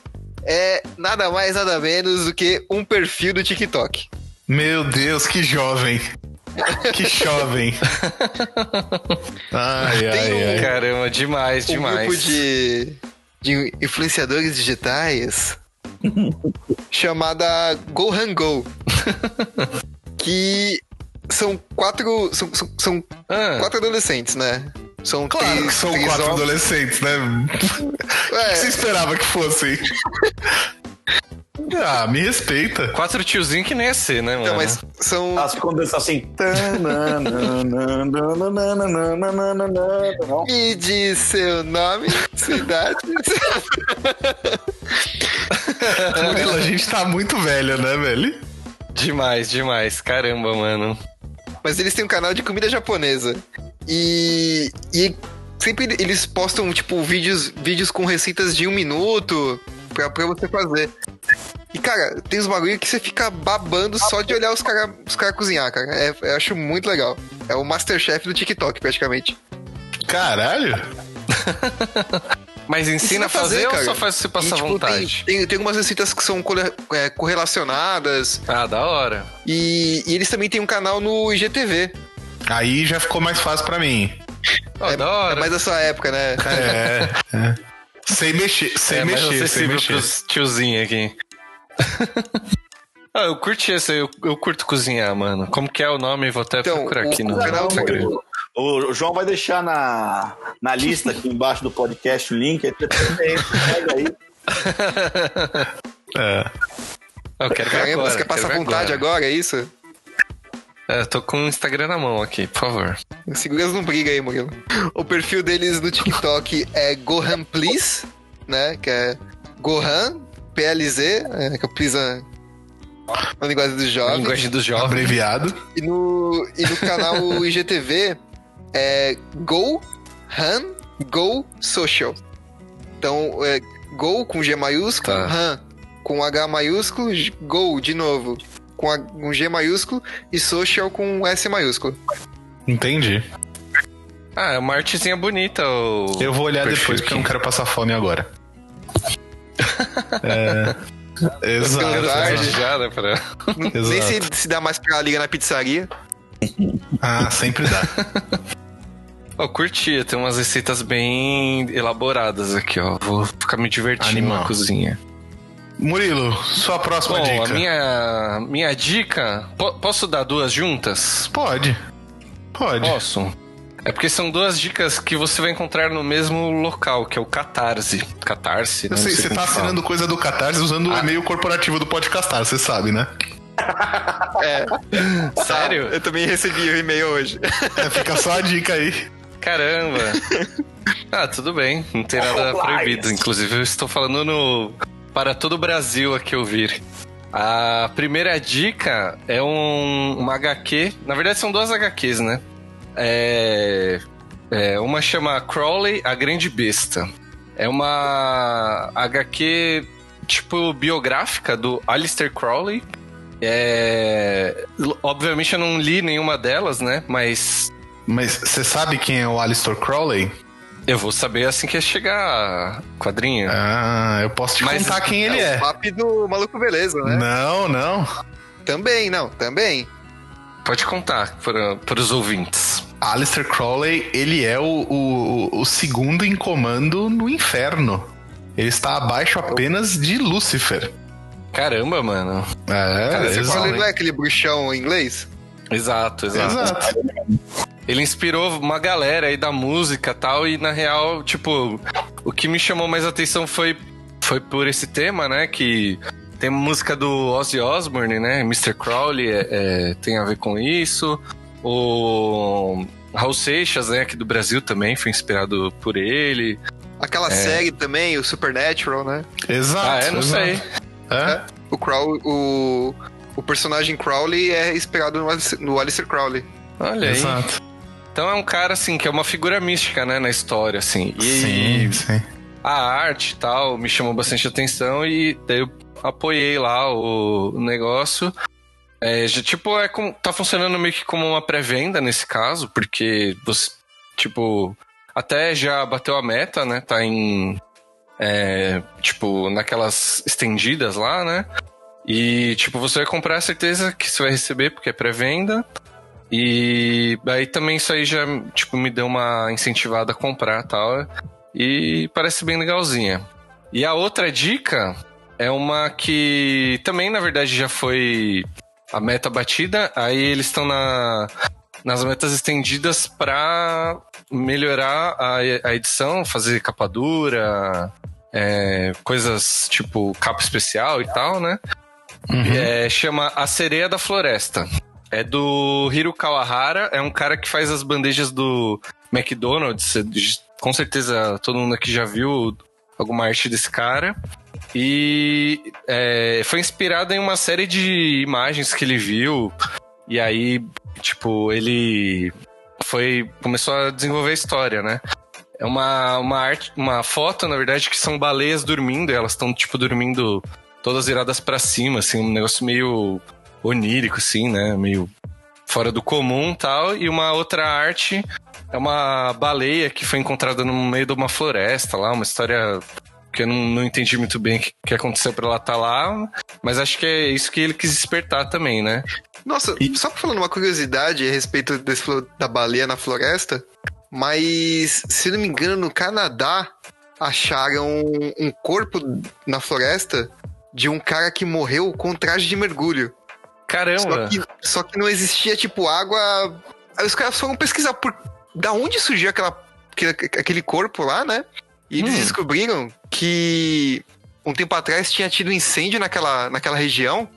É nada mais, nada menos do que um perfil do TikTok. Meu Deus, que jovem. Que jovem. Ai, Tem ai, um- ai. Caramba, demais, Um demais. grupo de, de influenciadores digitais chamada Go Han Go. que são quatro. São, são, são Ah, quatro adolescentes, né? São Claro três, que são três quatro homens. adolescentes, né? O É, que você esperava que fossem? Ah, me respeita. quatro tiozinhos que nem ia ser, né, mano? então, mas são. As condensas assim. Não. Me diz seu nome, cidade. Murilo, a gente tá muito velho, né, velho? Demais, demais. Caramba, mano. Mas eles têm um canal de comida japonesa. E. E sempre eles postam, tipo, vídeos, vídeos com receitas de um minuto pra, pra você fazer. E, cara, tem uns bagulho que você fica babando só de olhar os caras os cara cozinhar, cara. É, eu acho muito legal. É o Masterchef do TikTok, praticamente. Caralho! Mas ensina a fazer, ou só faz você passar E, tipo, vontade? Tem, tem, tem algumas receitas que são é, correlacionadas. Ah, da hora. E, e eles também têm um canal no IGTV. Aí já ficou mais fácil pra mim. Ah, da hora. É mais da sua época, né? É, é. Sem mexer, sem é mexer, sem acessível mexer. pros tiozinhos aqui. ah, eu curti esse, eu, eu curto cozinhar, mano. Como que é o nome? Vou até Então, procurar o- aqui no canal- Instagram. O João vai deixar na, na lista aqui embaixo do podcast o link. Aí você também pega aí. É. Eu quero ver Caramba, agora. você quer passar vontade agora. é isso? É, eu tô com o Instagram na mão aqui, por favor. Seguras não briga aí, Murilo. O perfil deles no TikTok é Gohan Please, né? Que é Gohan PLZ, é, que é o Please é na linguagem dos jovens. linguagem dos jovens. Abreviado. E no, e no canal IGTV é Go Han Go Social. Então, é Go com G maiúsculo, Tá. Han com H maiúsculo, Go de novo com, a- com G maiúsculo e Social com S maiúsculo. Entendi. Ah, é uma artezinha bonita. O... Eu vou olhar depois porque eu não quero passar fome agora. É. Exato. Ficando tarde. exato. Já, né, pra... Nem se, Exato. se dá mais pra liga na pizzaria. Ah, sempre dá. Eu curtia, tem umas receitas bem elaboradas aqui, ó. Vou ficar me divertindo Animal. na cozinha. Murilo, sua próxima Bom, dica. a minha, minha dica. po- posso dar duas juntas? Pode. Pode. Posso. É porque são duas dicas que você vai encontrar no mesmo local, que é o Catarse. Catarse, Eu né? sei, Não você como tá que fala. assinando coisa do Catarse usando o e-mail corporativo do Podcastar, você sabe, né? É. Sério? Eu também recebi o e-mail hoje. É, fica só a dica aí. Caramba! Ah, tudo bem, não tem nada proibido. Inclusive, eu estou falando no para todo o Brasil aqui ouvir. A primeira dica é um, uma HQ. Na verdade, são duas HQs, né? É, é, uma chama Crowley, a Grande Besta. É uma HQ tipo biográfica do Alistair Crowley. É, obviamente eu não li nenhuma delas, né? Mas Mas você sabe quem é o Alistair Crowley? eu vou saber assim que chegar quadrinho. Ah, eu posso te Mas contar quem ele o é. papo do maluco beleza, né? Não, não. Também, não, também. Pode contar para, para os ouvintes. Alistair Crowley, ele é o, o, o segundo em comando no inferno. Ele está abaixo apenas de Lúcifer. Caramba, mano. É, Cara, você fala, não é aquele bruxão em inglês? Exato, exato. Exato. Ele inspirou uma galera aí da música e tal, e na real, tipo, o que me chamou mais atenção foi, foi por esse tema, né? Que tem música do Ozzy Osbourne, né? Mr. Crowley é, é, tem a ver com isso. O Raul Seixas, né? Aqui do Brasil também foi inspirado por ele. Aquela série também, o Supernatural, né? Exato. ah, é? Não exato. sei. É? O Crowley, o, o personagem Crowley é inspirado no, Alice- no Alistair Crowley. Olha aí. Exato. Então é um cara, assim, que é uma figura mística, né, na história, assim. E Sim, sim. a arte e tal me chamou bastante atenção e daí eu apoiei lá o negócio. É, já, tipo, é como, tá funcionando meio que como uma pré-venda nesse caso, porque você, tipo, até já bateu a meta, né? Tá em. É, tipo, naquelas estendidas lá, né? E, tipo, você vai comprar a certeza que você vai receber, porque é pré-venda. E aí também isso aí já, tipo, me deu uma incentivada a comprar tal. E parece bem legalzinha. E a outra dica é uma que também, na verdade, já foi a meta batida. Aí eles estão na, nas metas estendidas para melhorar a, a edição, fazer capa dura, é, coisas tipo capa especial e tal, né? É, chama A Sereia da Floresta. É do Hiro Kawahara, é um cara que faz as bandejas do McDonald's. Com certeza todo mundo aqui já viu alguma arte desse cara. E é, foi inspirado em uma série de imagens que ele viu. E aí, tipo, ele foi começou a desenvolver a história, né? É uma, uma arte, uma foto, na verdade, que são baleias dormindo, elas estão, tipo, dormindo todas viradas pra cima, assim, um negócio meio onírico, assim, né? Meio fora do comum tal. E uma outra arte é uma baleia que foi encontrada no meio de uma floresta lá, uma história que eu não, não entendi muito bem o que, que aconteceu pra ela estar lá, mas acho que é isso que ele quis despertar também, né? Nossa, só falando uma curiosidade a respeito desse, da baleia na floresta, mas se não me engano, no Canadá acharam um corpo na floresta de um cara que morreu com traje de mergulho. Caramba! Só que, só que não existia, tipo, água. Aí os caras foram pesquisar por da onde surgiu aquela, aquele, aquele corpo lá, né? E eles Hum. descobriram que um tempo atrás tinha tido incêndio naquela, naquela região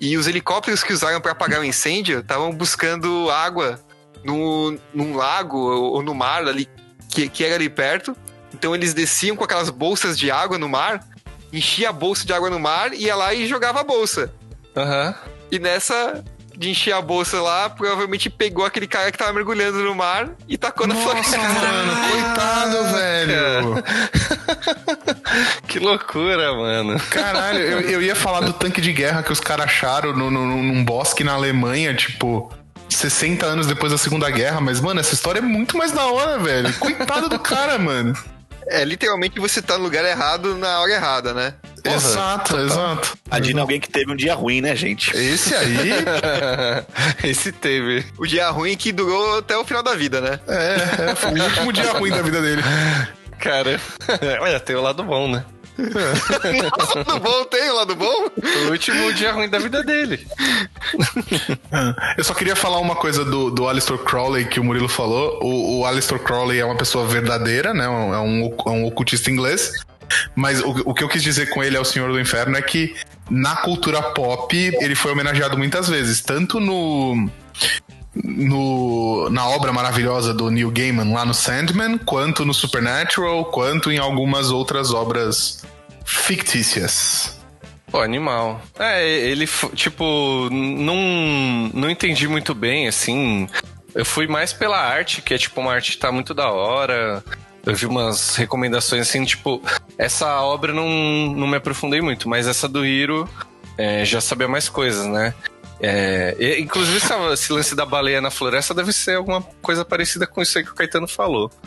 e os helicópteros que usaram para apagar o incêndio estavam buscando água no, num lago ou, no mar ali que, que era ali perto. Então eles desciam com aquelas bolsas de água no mar, enchia a bolsa de água no mar, ia lá e jogava a bolsa. Aham. E nessa de encher a bolsa lá, provavelmente pegou aquele cara que tava mergulhando no mar e tacou na floresta. Mano, coitado, velho. Que loucura, mano. Caralho, eu, eu ia falar do tanque de guerra que os caras acharam no, no- num bosque na Alemanha, tipo, 60 anos depois da Segunda Guerra, mas, mano, essa história é muito mais da hora, velho. Coitado do cara, mano. É, literalmente você tá no lugar errado na hora errada, né? Exato, exato. Imagina alguém que teve um dia ruim, né, gente? Esse aí, Esse teve. O dia ruim que durou até o final da vida, né? é, é, foi o último dia ruim da vida dele. Cara, olha, tem o lado bom, né? Nossa, lado bom, tem o lado bom? O último dia ruim da vida dele. Eu só queria falar uma coisa do, do Alistair Crowley que o Murilo falou. O, o Alistair Crowley é uma pessoa verdadeira, né? É um, é um ocultista inglês. Mas o, o que eu quis dizer com ele é o Senhor do Inferno é que na cultura pop ele foi homenageado muitas vezes, tanto no no, na obra maravilhosa do Neil Gaiman lá no Sandman, quanto no Supernatural, quanto em algumas outras obras fictícias. Pô, animal. É, ele, tipo, não, não entendi muito bem, assim. Eu fui mais pela arte, que é, tipo, uma arte que tá muito da hora. Eu vi umas recomendações, assim, tipo... Essa obra não, não me aprofundei muito, mas essa do Hiro é, já sabia mais coisas, né? É, e, inclusive, essa- esse lance da baleia na floresta deve ser alguma coisa parecida com isso aí que o Caetano falou.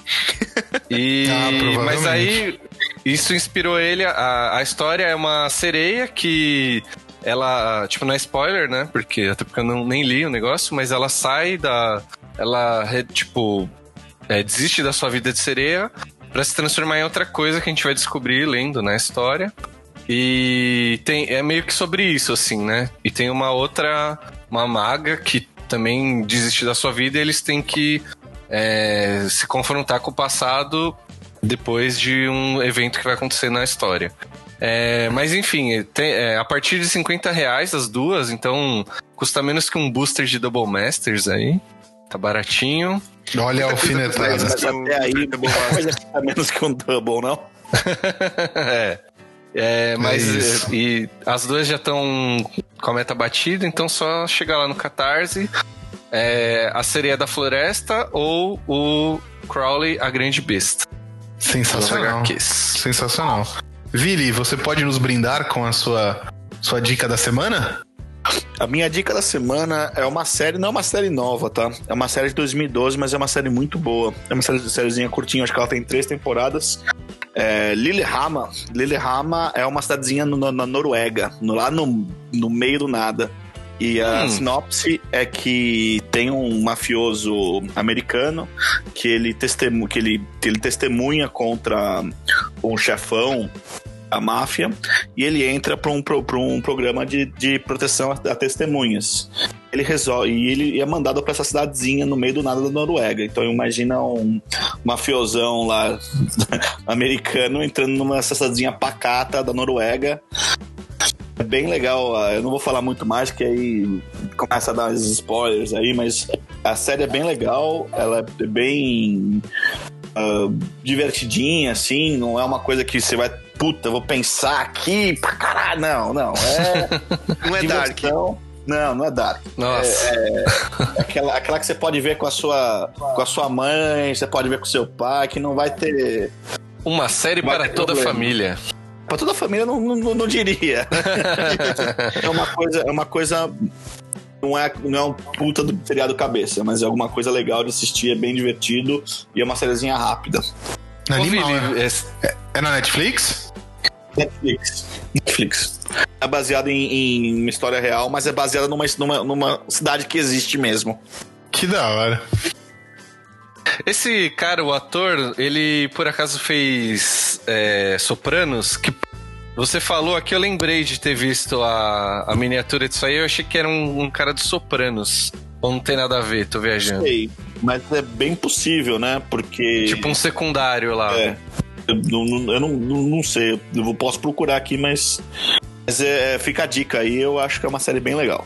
E, Ah, mas aí, isso inspirou ele. A, a história é uma sereia que ela, tipo, não é spoiler, né? Porque até porque eu não, nem li o negócio, mas ela sai da. Ela, tipo, é, desiste da sua vida de sereia pra se transformar em outra coisa que a gente vai descobrir lendo na história. E tem, é meio que sobre isso, assim, né? E tem uma outra, uma maga que também desiste da sua vida e eles têm que é, se confrontar com o passado depois de um evento que vai acontecer na história. É, mas enfim, tem- é, a partir de 50 reais as duas, então custa menos que um booster de Double Masters aí. Tá baratinho. Olha a alfinetada. Mas até aí, coisa tá menos que um double, não? é. É, mas é, e as duas já estão com a meta batida, então só chegar lá no Catarse. É, a sereia da floresta ou o Crowley, a grande besta. Sensacional. Sensacional. Vili, você pode nos brindar com a sua, sua dica da semana? A minha dica da semana é uma série, não é uma série nova, tá? É uma série de 2012, mas é uma série muito boa. É uma série, sériezinha curtinha, acho que ela tem três temporadas. É, Lillehammer. Lillehammer é uma cidadezinha no- na, Noruega, no- lá no, no meio do nada. E a Hum. sinopse é que tem um mafioso americano que ele, testemu que ele, que ele testemunha contra um chefão da máfia e ele entra para um, um programa de, de proteção a, a testemunhas. Ele resolve e ele é mandado para essa cidadezinha no meio do nada da Noruega. Então imagina um mafiosão lá americano entrando numa cidadezinha pacata da Noruega. É bem legal, ah, eu não vou falar muito mais, que aí começa a dar uns spoilers aí, mas a série é bem legal, ela é bem ah, divertidinha, assim, não é uma coisa que você vai, puta, eu vou pensar aqui pra caralho, não, não, é Não é Dark. Não, não é Dark. Nossa. É aquela, aquela que você pode ver com a sua com a sua mãe, você pode ver com o seu pai, que não vai ter Uma série para toda a problema. família. Pra toda a família, não, não, não diria. é uma coisa. É uma coisa não é, não é um puta do seriado cabeça, mas é alguma coisa legal de assistir, é bem divertido e é uma sériezinha rápida. Animal, Ô, é. esse- É- É na Netflix? Netflix. Netflix. É baseado em, em uma história real, mas é baseada numa, numa, numa cidade que existe mesmo. Que da hora. Esse cara, o ator, ele por acaso fez é, Sopranos, que você falou aqui, eu lembrei de ter visto a, a miniatura disso aí, eu achei que era um, um cara de Sopranos. Ou não tem nada a ver, tô viajando. Sei, mas é bem possível, né? Porque. Tipo um secundário lá. É. Eu, não, eu não, não, não sei, eu posso procurar aqui, mas. Mas é, fica a dica aí, eu acho que é uma série bem legal.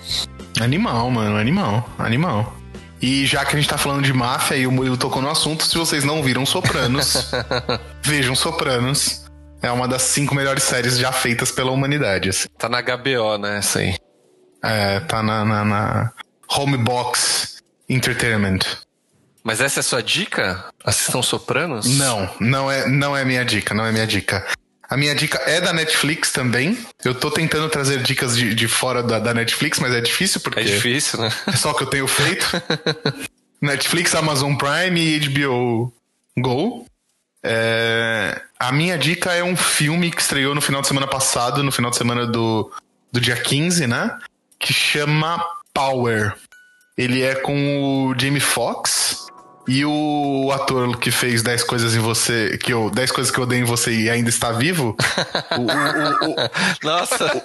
Animal, mano, animal, animal. E já que a gente tá falando de máfia e o Murilo tocou no assunto, se vocês não viram Sopranos, vejam Sopranos. É uma das cinco melhores séries já feitas pela humanidade. assim. Tá na HBO, né, essa aí. É, tá na, na, na Homebox Entertainment. Mas essa é a sua dica? Assistam Sopranos? Não, não é, não é minha dica, não é minha dica. A minha dica é da Netflix também. Eu tô tentando trazer dicas de, de fora da, da Netflix, mas é difícil porque É difícil, né? é só o que eu tenho feito. Netflix, Amazon Prime e HBO Go. É, a minha dica é um filme que estreou no final de semana passado, no final de semana do, do dia 15, né? Que chama Power. Ele é com o Jamie Foxx e o ator que fez 10 coisas em você. Que eu, 10 coisas que eu odeio em você e ainda está vivo. o- o- o- o- Nossa!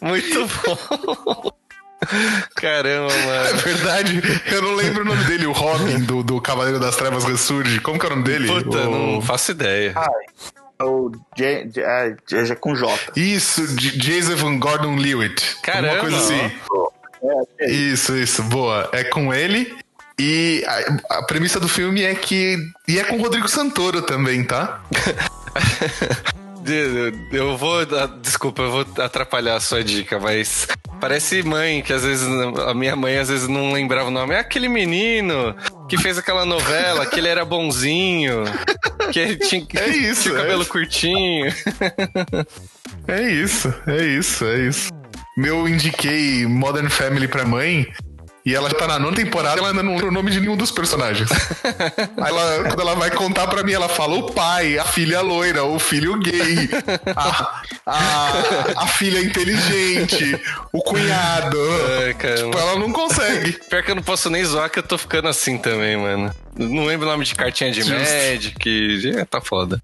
Muito bom! Caramba, É mano. verdade, eu não lembro o nome dele, o Robin do, do Cavaleiro das Trevas Ressurge. Como que é o nome dele? Puta, O- não faço ideia. O J, J, é, J- é com J. Isso, J- Jason Gordon Lewitt. Caramba, Uma coisa assim. Isso, isso, boa. É com ele. E a, a premissa do filme é que. E é com o Rodrigo Santoro também, tá? Eu vou. Desculpa, eu vou atrapalhar a sua dica, mas. Parece mãe, que às vezes. A minha mãe às vezes não lembrava o nome. É aquele menino que fez aquela novela, que ele era bonzinho. Que ele tinha, É isso, tinha é cabelo isso. curtinho. É isso, é isso, é isso. Meu indiquei Modern Family pra mãe. E ela já tá na nona temporada, ela ainda não lembra o nome de nenhum dos personagens. Aí ela, quando ela vai contar pra mim, ela fala o pai, a filha loira, o filho gay, a, a, a filha inteligente, o cunhado. Ai. Tipo, ela não consegue. Pior que eu não posso nem zoar que eu tô ficando assim também, mano. Não lembro o nome de cartinha de. Magic. É, tá foda.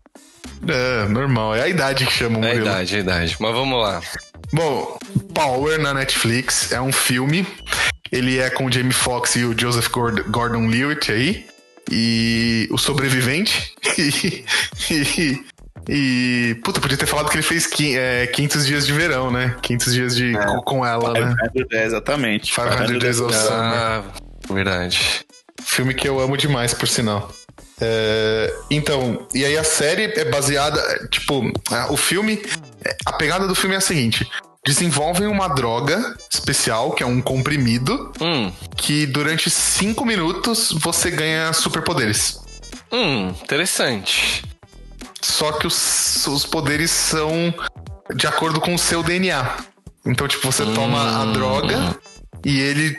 É, normal, é a idade que chama o É a Murilo. idade, é a idade. Mas vamos lá. Bom, Power na Netflix é um filme. Ele é com o Jamie Foxx e o Joseph Gord- Gordon-Lewitt aí. E o sobrevivente. E, e, e- Puta, podia ter falado que ele fez qui- é, 500 dias de verão, né? 500 dias de, com, com ela, né? É, exatamente. 500 Days of Summer. Ah, verdade. Filme que eu amo demais, por sinal. É, então, e aí a série é baseada. é, Tipo, o filme. A pegada do filme é a seguinte: desenvolvem uma droga especial, que é um comprimido, Hum, que durante cinco minutos você ganha superpoderes. hum, interessante. Só que os, os poderes são de acordo com o seu DNA. Então, tipo, você toma a droga e ele.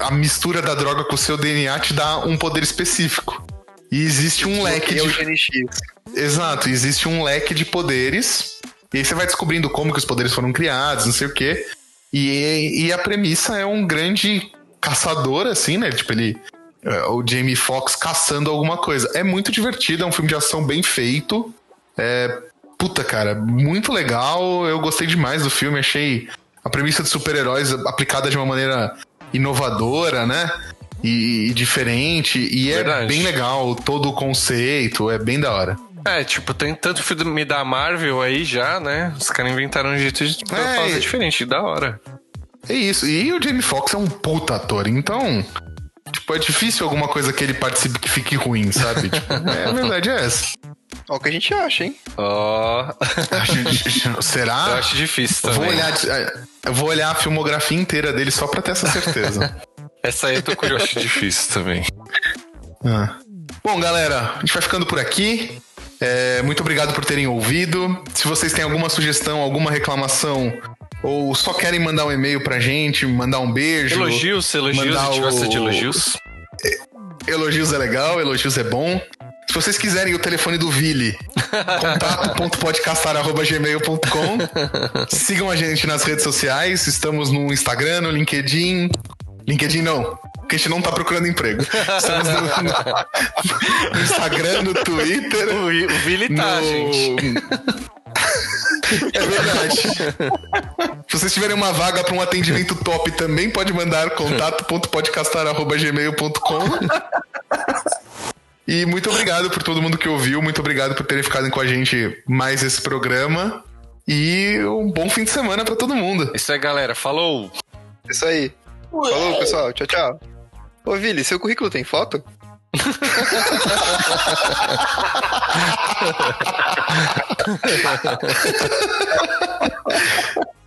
A mistura da droga com o seu DNA te dá um poder específico. E existe um leque É o de. GNX. Exato, existe um leque de poderes. E aí você vai descobrindo como que os poderes foram criados, não sei o quê. E, e a premissa é um grande caçador, assim, né? Tipo, ele. é, O Jamie Foxx caçando alguma coisa. É muito divertido, é um filme de ação bem feito. É. Puta, cara, muito legal. Eu gostei demais do filme, achei a premissa de super-heróis aplicada de uma maneira inovadora, né? E, e diferente. E é Verdade. bem legal todo o conceito, é bem da hora. É, tipo, tem tanto filme da Marvel aí já, né? Os caras inventaram um jeito de É, fazer e- diferente, da hora. É isso. E o Jamie Foxx é um puta ator, então. Tipo, é difícil alguma coisa que ele participe que fique ruim, sabe? Tipo, é, a verdade é essa. Olha o que a gente acha, hein? Ó. Acho- será? Eu acho difícil também. vou olhar, é, eu vou olhar a filmografia inteira dele só pra ter essa certeza. Essa aí eu tô curioso, acho difícil também. Ah. Bom, galera, a gente vai ficando por aqui. É, muito obrigado por terem ouvido. Se vocês têm alguma sugestão, alguma reclamação, ou só querem mandar um e-mail pra gente, mandar um beijo. Elogios, elogios, mandar a gente gosta o- de elogios. Elogios é legal, elogios é bom. Se vocês quiserem o telefone do Vili, contato.podcastar.gmail.com Sigam a gente nas redes sociais. Estamos no Instagram, no LinkedIn. LinkedIn não, porque a gente não tá procurando emprego. Estamos no, no- no Instagram, no Twitter. O, o Vili tá, no- gente. É verdade. Se vocês tiverem uma vaga para um atendimento top também, pode mandar contato.podcastar.gmail.com. E muito obrigado por todo mundo que ouviu, muito obrigado por terem ficado com a gente mais esse programa. E um bom fim de semana para todo mundo. Isso aí, galera. Falou! Isso aí. Falou, pessoal. Tchau, tchau. Ô, Vili, seu currículo tem foto?